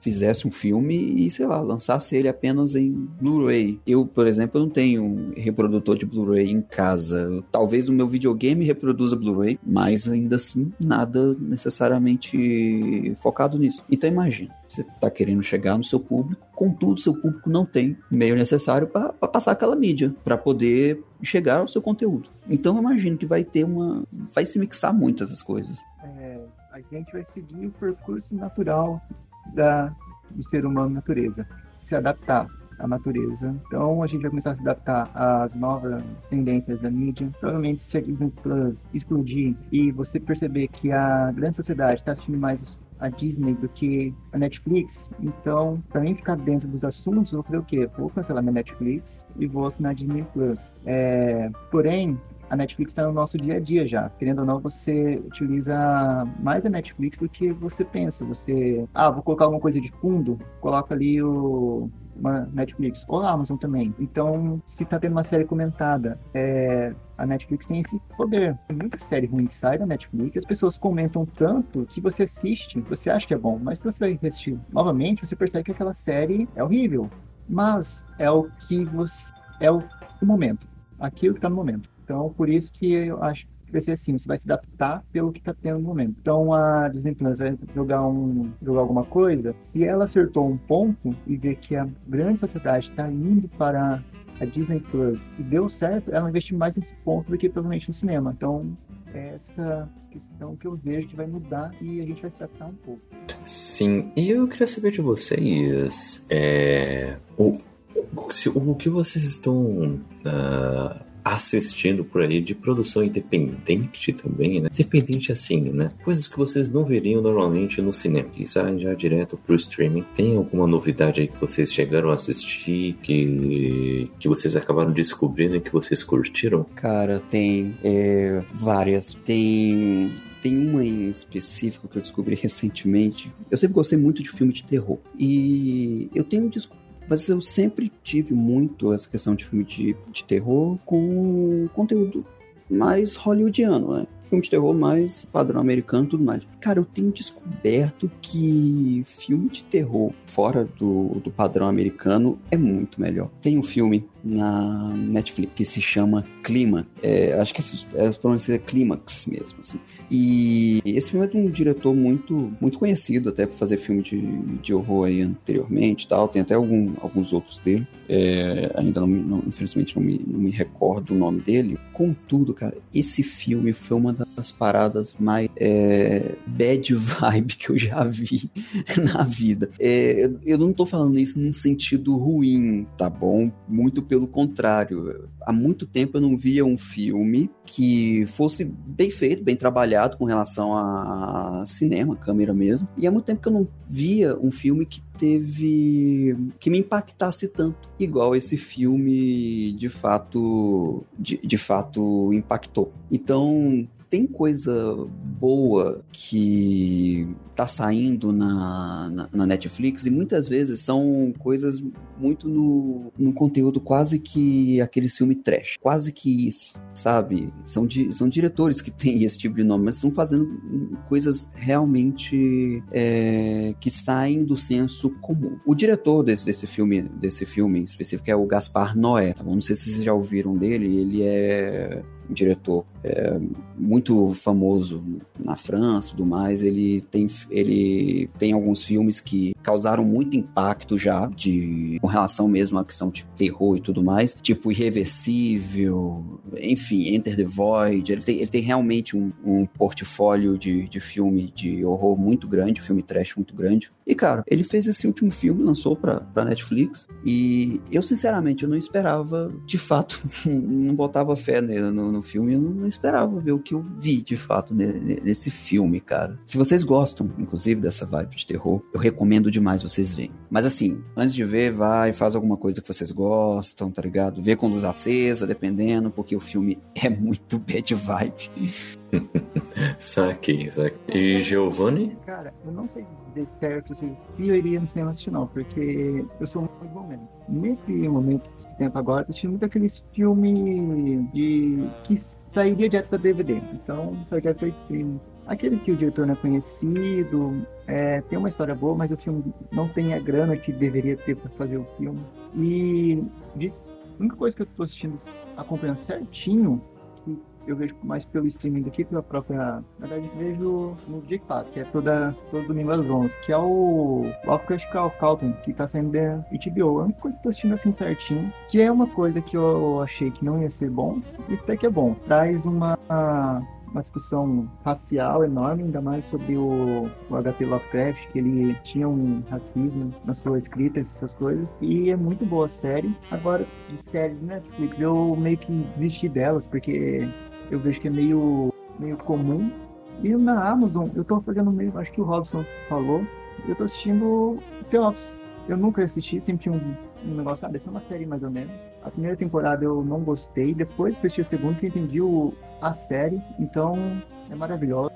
fizesse um filme e, sei lá, lançasse ele apenas em Blu-ray. Eu, por exemplo, não tenho um reprodutor de Blu-ray em casa. Talvez o meu videogame reproduza Blu-ray, mas ainda assim nada necessariamente focado nisso. Então imagina, você está querendo chegar no seu público, contudo, seu público não tem meio necessário para passar aquela mídia, para poder chegar ao seu conteúdo. Então eu imagino que vai ter uma. vai se mixar muito essas coisas. É, a gente vai seguir o percurso natural da, do ser humano natureza. Se adaptar à natureza. Então a gente vai começar a se adaptar às novas tendências da mídia. Provavelmente se a Disney Plus explodir e você perceber que a grande sociedade está assistindo mais a Disney do que a Netflix. Então, para mim ficar dentro dos assuntos, eu vou fazer o quê? Vou cancelar minha Netflix e vou assinar a Disney Plus. É, porém, a Netflix está no nosso dia a dia já. Querendo ou não, você utiliza mais a Netflix do que você pensa. Você, ah, vou colocar alguma coisa de fundo, coloca ali o uma Netflix ou a Amazon também. Então, se tá tendo uma série comentada, é, a Netflix tem esse poder. Tem muita série ruim que sai da Netflix, as pessoas comentam tanto que você assiste, você acha que é bom, mas se você vai assistir novamente, você percebe que aquela série é horrível. Mas é o que você. É o, momento. Aquilo que tá no momento. Então, por isso que eu acho vai ser assim, você vai se adaptar pelo que está tendo no momento. Então a Disney Plus vai jogar, um, jogar alguma coisa, se ela acertou um ponto e vê que a grande sociedade está indo para a Disney Plus e deu certo, ela investir mais nesse ponto do que provavelmente no cinema. Então, é essa questão que eu vejo que vai mudar e a gente vai se adaptar um pouco. Sim, e eu queria saber de vocês, é, o, o, o que vocês estão uh, assistindo por aí de produção independente também, né? Independente assim, né? Coisas que vocês não veriam normalmente no cinema, que saem já direto pro streaming. Tem alguma novidade aí que vocês chegaram a assistir, que, que vocês acabaram descobrindo e que vocês curtiram? Cara, tem é, várias. Tem tem uma em específico que eu descobri recentemente. Eu sempre gostei muito de filme de terror. E eu tenho mas eu sempre tive muito essa questão de filme de, de terror com conteúdo mais hollywoodiano, né? Filme de terror mais padrão americano tudo mais. Cara, eu tenho descoberto que filme de terror fora do, do padrão americano é muito melhor. Tem um filme na Netflix que se chama Clima. É, acho que é, pronuncia Clímax mesmo, assim. E esse filme é de um diretor muito, muito conhecido até por fazer filme de, de horror aí anteriormente tal. Tem até algum, alguns outros dele. É, ainda não, não, infelizmente não me, não me recordo o nome dele. Contudo, cara, esse filme foi uma das das paradas mais é, bad vibe que eu já vi na vida. É, eu não tô falando isso num sentido ruim, tá bom? Muito pelo contrário. Há muito tempo eu não via um filme que fosse bem feito, bem trabalhado com relação a cinema, câmera mesmo. E há muito tempo que eu não via um filme que teve que me impactasse tanto igual esse filme de fato de, de fato impactou então tem coisa boa que tá saindo na, na, na, Netflix e muitas vezes são coisas muito no, no conteúdo quase que aquele filme trash. Quase que isso, sabe? São, di, são diretores que têm esse tipo de nome, mas estão fazendo coisas realmente é, que saem do senso comum. O diretor desse, desse filme, desse filme em específico é o Gaspar Noé, tá bom? Não sei se vocês já ouviram dele, ele é um diretor é, muito famoso na França e tudo mais. Ele tem, ele tem alguns filmes que causaram muito impacto já de, com relação mesmo à questão de terror e tudo mais, tipo Irreversível, enfim, Enter the Void. Ele tem, ele tem realmente um, um portfólio de, de filme de horror muito grande, filme trash muito grande. E, cara, ele fez esse último filme, lançou pra, pra Netflix, e eu, sinceramente, eu não esperava, de fato, não botava fé no, no, no filme, eu não, esperava ver o que eu vi, de fato, nesse filme, cara. Se vocês gostam, inclusive, dessa vibe de terror, eu recomendo demais vocês verem. Mas, assim, antes de ver, vai, faz alguma coisa que vocês gostam, tá ligado? Vê com luz acesa, dependendo, porque o filme é muito bad vibe. saquei, saquei. E Giovanni? Cara, eu não sei dê certo, assim, eu iria no cinema assistir, não, porque eu sou muito bom mesmo. Nesse momento, esse tempo agora, eu assistindo muito aqueles filmes de... que sairia direto da DVD, então sairia direto para streaming. Aqueles que o diretor não é conhecido, é, tem uma história boa, mas o filme não tem a grana que deveria ter para fazer o filme. E a única coisa que eu estou assistindo, acompanhando certinho, eu vejo mais pelo streaming do que pela própria. Na verdade, vejo no dia que passa, que é toda, todo domingo às 11, que é o Lovecraft Country, que tá saindo da HBO. É a única coisa que eu tô assistindo assim certinho, que é uma coisa que eu achei que não ia ser bom, e até que é bom. Traz uma uma discussão racial enorme, ainda mais sobre o, o HP Lovecraft, que ele tinha um racismo na sua escrita, essas coisas. E é muito boa a série. Agora, de série de Netflix, eu meio que desisti delas, porque eu vejo que é meio, meio comum. E na Amazon, eu tô fazendo meio, acho que o Robson falou, eu tô assistindo The Office. Eu nunca assisti, sempre tinha um, um negócio, ah, dessa é uma série mais ou menos. A primeira temporada eu não gostei, depois assisti a segunda que entendi o, a série, então é maravilhosa.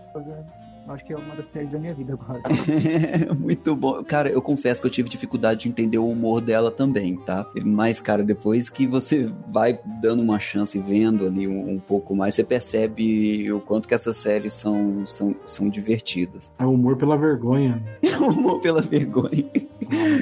Acho que é uma das séries da minha vida agora. Muito bom. Cara, eu confesso que eu tive dificuldade de entender o humor dela também, tá? Mas, cara, depois que você vai dando uma chance vendo ali um, um pouco mais, você percebe o quanto que essas séries são, são, são divertidas. É o humor pela vergonha. É o humor pela vergonha.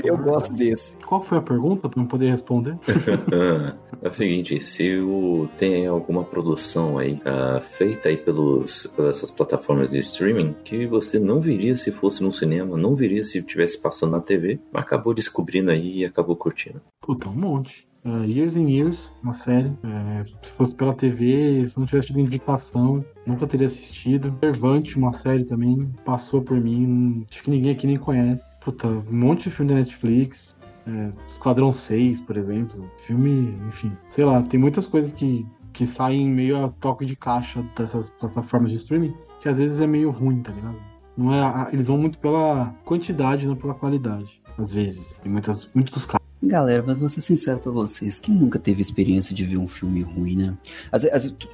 Eu gosto desse. Qual foi a pergunta para eu poder responder? é o seguinte, se o, tem alguma produção aí uh, feita aí pelos, pelas essas plataformas de streaming que você não viria se fosse no cinema, não viria se estivesse passando na TV, acabou descobrindo aí e acabou curtindo. Puta, um monte. Uh, Years and Years, uma série. É, se fosse pela TV, se não tivesse tido indicação, nunca teria assistido. Servante, uma série também, passou por mim. Acho que ninguém aqui nem conhece. Puta, um monte de filme da Netflix. É, Esquadrão 6, por exemplo. Filme, enfim. Sei lá, tem muitas coisas que, que saem meio a toque de caixa dessas plataformas de streaming que às vezes é meio ruim, tá ligado? Não é, eles vão muito pela quantidade, não pela qualidade. Às vezes, em muitas, muitos casos. Galera, mas vou ser sincero pra vocês, quem nunca teve experiência de ver um filme ruim, né?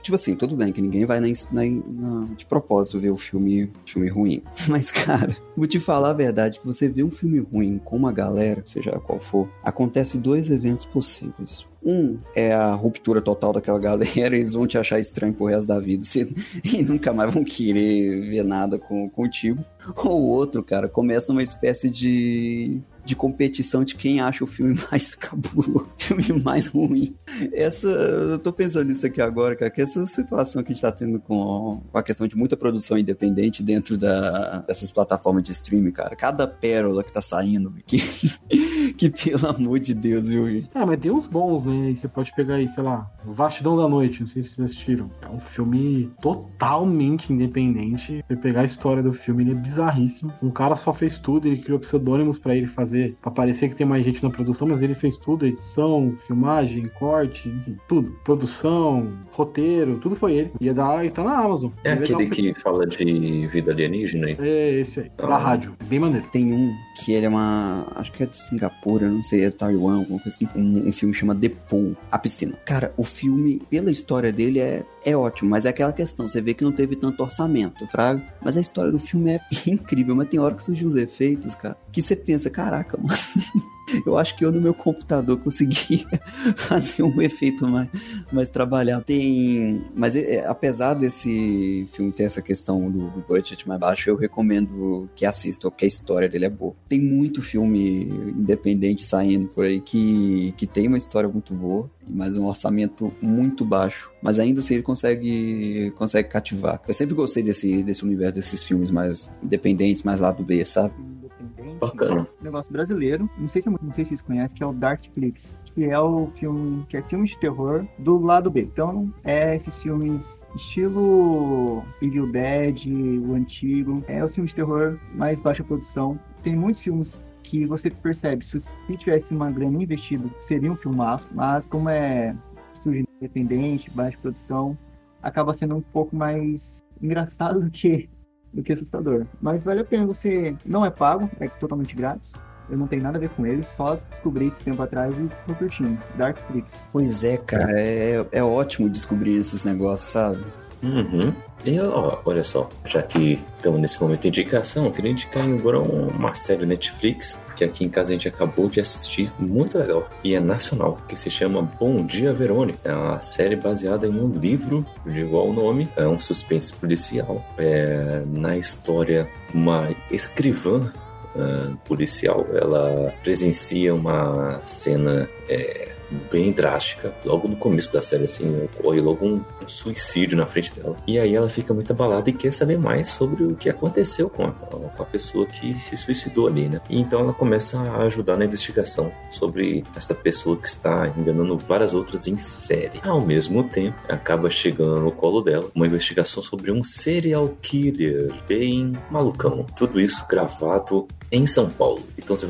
Tipo assim, tudo bem que ninguém vai na, na, na, de propósito ver o filme, filme ruim. Mas, cara, vou te falar a verdade, que você vê um filme ruim com uma galera, seja qual for, acontece dois eventos possíveis. Um é a ruptura total daquela galera, eles vão te achar estranho pro resto da vida e nunca mais vão querer ver nada com, contigo. Ou outro, cara, começa uma espécie de de competição de quem acha o filme mais cabuloso, filme mais ruim. Essa, eu tô pensando nisso aqui agora, cara, que essa situação que a gente tá tendo com, a questão de muita produção independente dentro da, dessas plataformas de streaming, cara, cada pérola que tá saindo, que, que pelo amor de Deus, viu, gente? É, mas tem uns bons, né? E você pode pegar aí, sei lá, Vastidão da Noite, não sei se vocês assistiram. É um filme totalmente independente. Você pegar a história do filme, ele é bizarríssimo. Um cara só fez tudo, ele criou pseudônimos pra ele fazer, pra parecer que tem mais gente na produção, mas ele fez tudo, edição, filmagem, corte, enfim, tudo. Produção, roteiro, tudo foi ele. E, é da, e tá na Amazon. É legal aquele que fala de vida alienígena, hein? É esse aí, da Ah. rádio. Bem maneiro. Tem um que ele é uma. Acho que é de Singapura, não sei, Taiwan, alguma coisa assim. Um, um filme chama The Pool, A Piscina. Cara, o filme, pela história dele, é, é ótimo, mas é aquela questão. Você vê que não teve tanto orçamento, fraga. Mas a história do filme é incrível, mas tem hora que surgem os efeitos, cara. Que você pensa, caraca, mano. Eu acho que eu no meu computador conseguia fazer um efeito mais, mais trabalhado. Tem. Mas é, apesar desse filme ter essa questão do, do budget mais baixo, eu recomendo que assistam, porque a história dele é boa. Tem muito filme independente saindo por aí que, que tem uma história muito boa, mas um orçamento muito baixo. Mas ainda assim ele consegue, consegue cativar. Eu sempre gostei desse, desse universo, desses filmes mais independentes, mais lado B, sabe? Bacana. Um negócio brasileiro, não sei se não sei se vocês conhecem, que é o Darkflix, que é o filme, que é filme de terror do lado B. Então, é esses filmes estilo Evil Dead, o antigo, é o filme de terror mais baixa produção. Tem muitos filmes que você percebe, se se tivesse uma grana investida, seria um filmaço, mas como é estúdio independente, baixa produção, acaba sendo um pouco mais engraçado do que do que assustador. Mas vale a pena você. Não é pago, é totalmente grátis. Eu não tenho nada a ver com ele, só descobri esse tempo atrás e tô curtindo. Darkflix. Pois é, cara, é, é ótimo descobrir esses negócios, sabe? Uhum. E olha só, já que estamos nesse momento de indicação, eu queria indicar agora um- uma série Netflix que aqui em casa a gente acabou de assistir, muito legal, e é nacional, que se chama Bom Dia Verônica. É uma série baseada em um livro de igual nome, é um suspense policial. É, na história, uma escrivã ah, policial, ela presencia uma cena é, bem drástica. Logo no começo da série, assim, ocorre logo um, suicídio na frente dela. E aí ela fica muito abalada e quer saber mais sobre o que aconteceu com a, com a pessoa que se suicidou ali, né? E então ela começa a ajudar na investigação sobre essa pessoa que está enganando várias outras em série. Ao mesmo tempo, acaba chegando no colo dela uma investigação sobre um serial killer bem malucão. Tudo isso gravado em São Paulo. Então você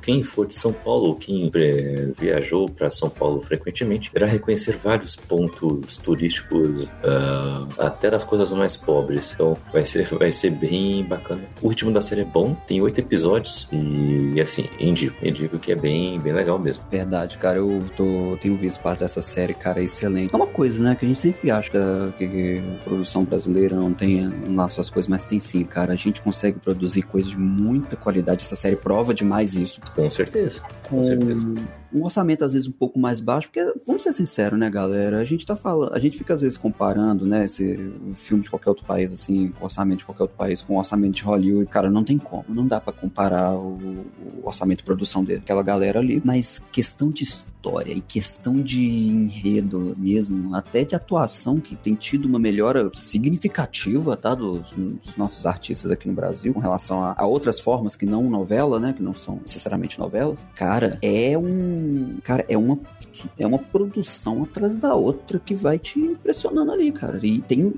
quem for de São Paulo, quem é, viajou para São Paulo frequentemente, irá reconhecer vários pontos turísticos, ah, até das coisas mais pobres. Então vai ser, vai ser bem bacana. O ritmo da série é bom, tem oito episódios e, assim, indico, indico que é bem, bem legal mesmo. Verdade, cara, eu tô, tenho visto parte dessa série, cara, é excelente. É uma coisa, né, que a gente sempre acha que, que produção brasileira não tem lá suas coisas, mas tem sim, cara. A gente consegue produzir coisas de muita qualidade. Essa série prova demais isso. Com certeza. Com certeza. Um orçamento às vezes um pouco mais baixo, porque vamos ser sinceros, né, galera? A gente tá falando, a gente fica às vezes comparando, né, esse filme de qualquer outro país assim, com orçamento de qualquer outro país com orçamento de Hollywood, cara, não tem como, não dá pra comparar o, o orçamento de produção daquela galera ali, mas questão de história e questão de enredo mesmo, até de atuação que tem tido uma melhora significativa, tá, dos, dos nossos artistas aqui no Brasil com relação a, a outras formas que não novela, né, que não são necessariamente novelas. Cara, é um, cara, é uma é uma produção atrás da outra que vai te impressionando ali, cara. E tem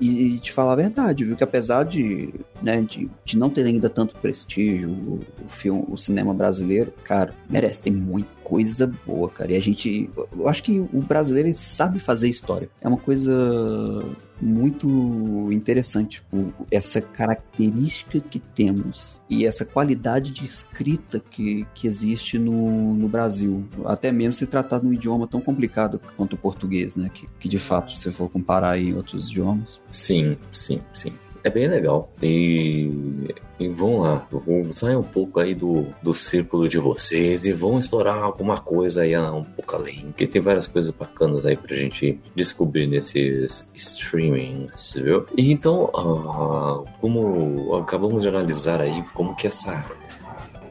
e, e te falar a verdade, viu, que apesar de, né, de, de não ter ainda tanto prestígio o, o filme, o cinema brasileiro, cara, merece tem muita coisa boa, cara. E a gente, eu acho que o brasileiro sabe fazer história. É uma coisa muito interessante o- essa característica que temos e essa qualidade de escrita que, que existe no, no Brasil, até mesmo se tratar de um idioma tão complicado quanto o português, né? Que, que de fato, se for comparar em outros idiomas, Sim, sim, sim. É bem legal. E, e vão lá, sair um pouco aí do, do círculo de vocês e vão explorar alguma coisa aí ah, um pouco além. Porque tem várias coisas bacanas aí pra gente descobrir nesses streamings, viu? E então, ah, como acabamos de analisar aí, como que essa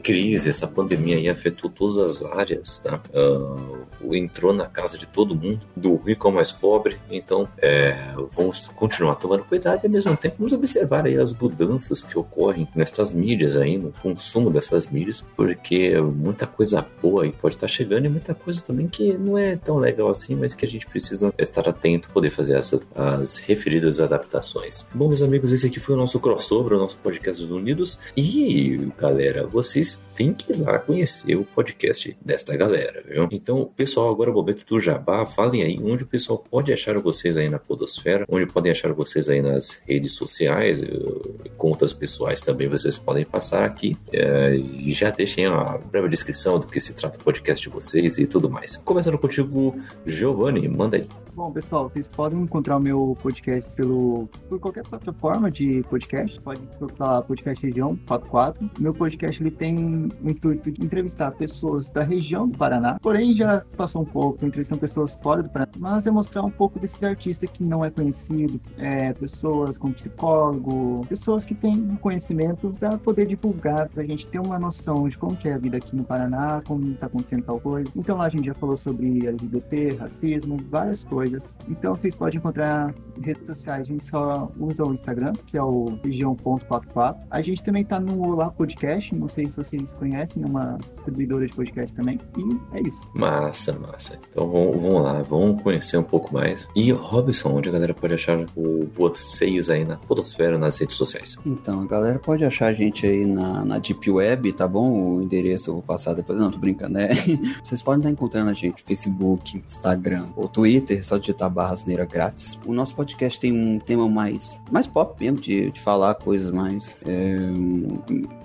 crise, essa pandemia aí afetou todas as áreas, tá? Uh, entrou na casa de todo mundo, do rico ao mais pobre. Então, é, vamos continuar tomando cuidado e ao mesmo tempo vamos observar aí as mudanças que ocorrem nestas mídias aí, no consumo dessas mídias, porque muita coisa boa aí pode estar chegando e muita coisa também que não é tão legal assim, mas que a gente precisa estar atento, poder fazer essas as referidas adaptações. Bom, meus amigos, esse aqui foi o nosso crossover, o nosso podcast dos Unidos. E, galera, vocês têm que ir lá conhecer o podcast desta galera, viu? Então, pessoal, agora é o momento do jabá. Falem aí onde o pessoal pode achar vocês aí na Podosfera, onde podem achar vocês aí nas redes sociais, eh, contas pessoais também vocês podem passar aqui. É, já deixem a breve descrição do que se trata o podcast de vocês e tudo mais. Começando contigo, Giovanni, manda aí. Bom, pessoal, vocês podem encontrar o meu podcast pelo, por qualquer plataforma de podcast. Pode procurar Podcast Região 44. Meu podcast ele tem o intuito de entrevistar pessoas da região do Paraná, porém já passou um pouco, entrevistando pessoas fora do Paraná, mas é mostrar um pouco desses artistas que não é conhecido, é, pessoas como psicólogo, pessoas que têm conhecimento para poder divulgar, para a gente ter uma noção de como é a vida aqui no Paraná, como está acontecendo tal coisa. Então lá a gente já falou sobre LGBT, racismo, várias coisas coisas. Então vocês podem encontrar redes sociais, a gente só usa o Instagram, que é o região.44. A gente também tá no Olá Podcast, não sei se vocês conhecem, é uma distribuidora de podcast também. E é isso. Massa, massa. Então vamos lá, vamos conhecer um pouco mais. E Robson, onde a galera pode achar o, vocês aí na Podosfera, nas redes sociais? Então, a galera pode achar a gente aí na, na Deep Web, tá bom? O endereço eu vou passar depois. Não, tô brincando, né? Vocês podem estar encontrando a gente no Facebook, Instagram ou Twitter, só digitar barra asneira grátis. O nosso podcast tem um tema mais, mais pop mesmo, de, de falar coisas mais. É, um,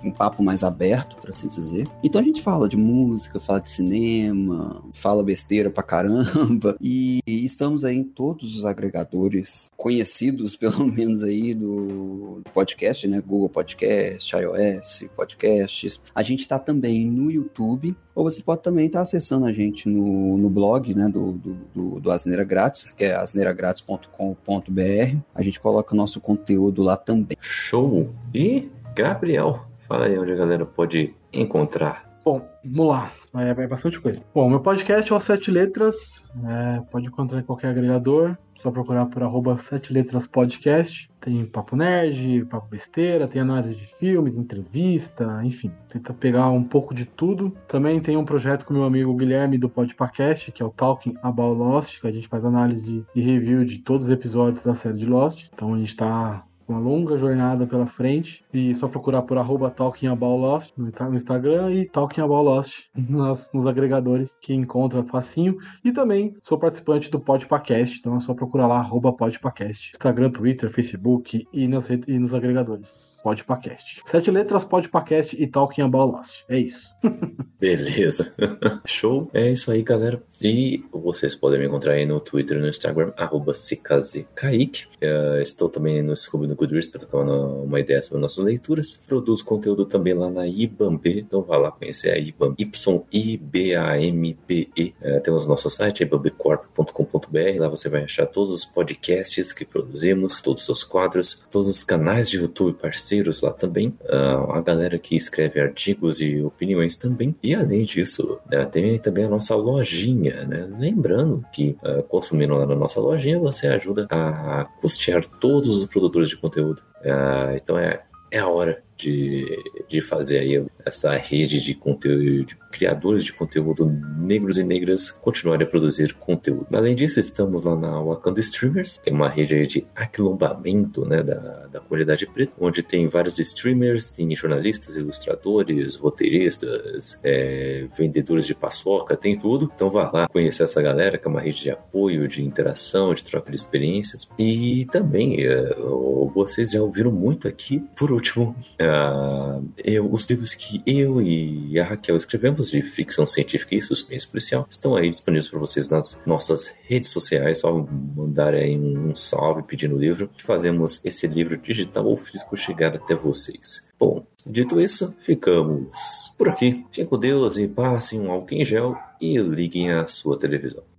um, papo mais aberto, por assim dizer. Então a gente fala de música, fala de cinema, fala besteira pra caramba. E estamos aí em todos os agregadores conhecidos, pelo menos aí, do, do podcast, né? Google Podcast, iOS, podcasts. A gente tá também no YouTube, ou você pode também estar tá acessando a gente no, no blog, né? Do, do, do, do Asneira Grátis, que é asneiragratis.com.br. A gente coloca o nosso conteúdo lá também. Show! E, Gabriel, fala aí onde a galera pode encontrar. Bom, vamos lá. É, é bastante coisa. Bom, meu podcast é o Sete Letras. É, pode encontrar em qualquer agregador. Só procurar por arroba Sete Letras Podcast. Tem papo nerd, papo besteira, tem análise de filmes, entrevista, enfim. Tenta pegar um pouco de tudo. Também tem um projeto com meu amigo Guilherme do Podpacast, que é o Talking About Lost, que a gente faz análise e review de todos os episódios da série de Lost. Então a gente está uma longa jornada pela frente. E só procurar por arroba Talking About Lost no Instagram e Talking About Lost nos, nos agregadores que encontra facinho. E também sou participante do Podpacast, então é só procurar lá arroba Podpacast. Instagram, Twitter, Facebook e, nas, e nos agregadores. Podpacast. Sete letras, Podpacast e Talking About Lost. É isso. Beleza. Show. É isso aí, galera. E vocês podem me encontrar aí no Twitter e no Instagram, arroba Kaique. Uh, estou também no Scooby no Goodreads para trocar uma, uma, ideia sobre nossas leituras. Produzo conteúdo também lá na Ibambe, então vá lá conhecer a Ibam, Y-I-B-A-M-B-E. Uh, temos nosso site, ibambecorp.com.br, lá você vai achar todos os podcasts que produzimos, todos os quadros, todos os canais de YouTube parceiros lá também, uh, a galera que escreve artigos e opiniões também. E além disso, tem também a nossa lojinha né? Lembrando que uh, consumindo lá na nossa lojinha, você ajuda a custear todos os produtores de conteúdo. Uh, então é, é a hora de, de fazer aí essa rede de conteúdo, de criadores de conteúdo negros e negras continuarem a produzir conteúdo. Além disso, estamos lá na Wakanda Streamers, que é uma rede de aquilombamento né, da, da comunidade preta, onde tem vários streamers, tem jornalistas, ilustradores, roteiristas, é, vendedores de paçoca, tem tudo. Então vá lá conhecer essa galera, que é uma rede de apoio, de interação, de troca de experiências. E também, é, vocês já ouviram muito aqui, por último, é, eu, os livros que eu e a Raquel escrevemos de ficção científica e suspense policial estão aí disponíveis para vocês nas nossas redes sociais. Só mandar aí um, salve pedindo o livro. Fazemos esse livro digital ou físico chegar até vocês. Bom, dito isso, ficamos por aqui. Fiquem com Deus e passem um álcool em gel e liguem a sua televisão.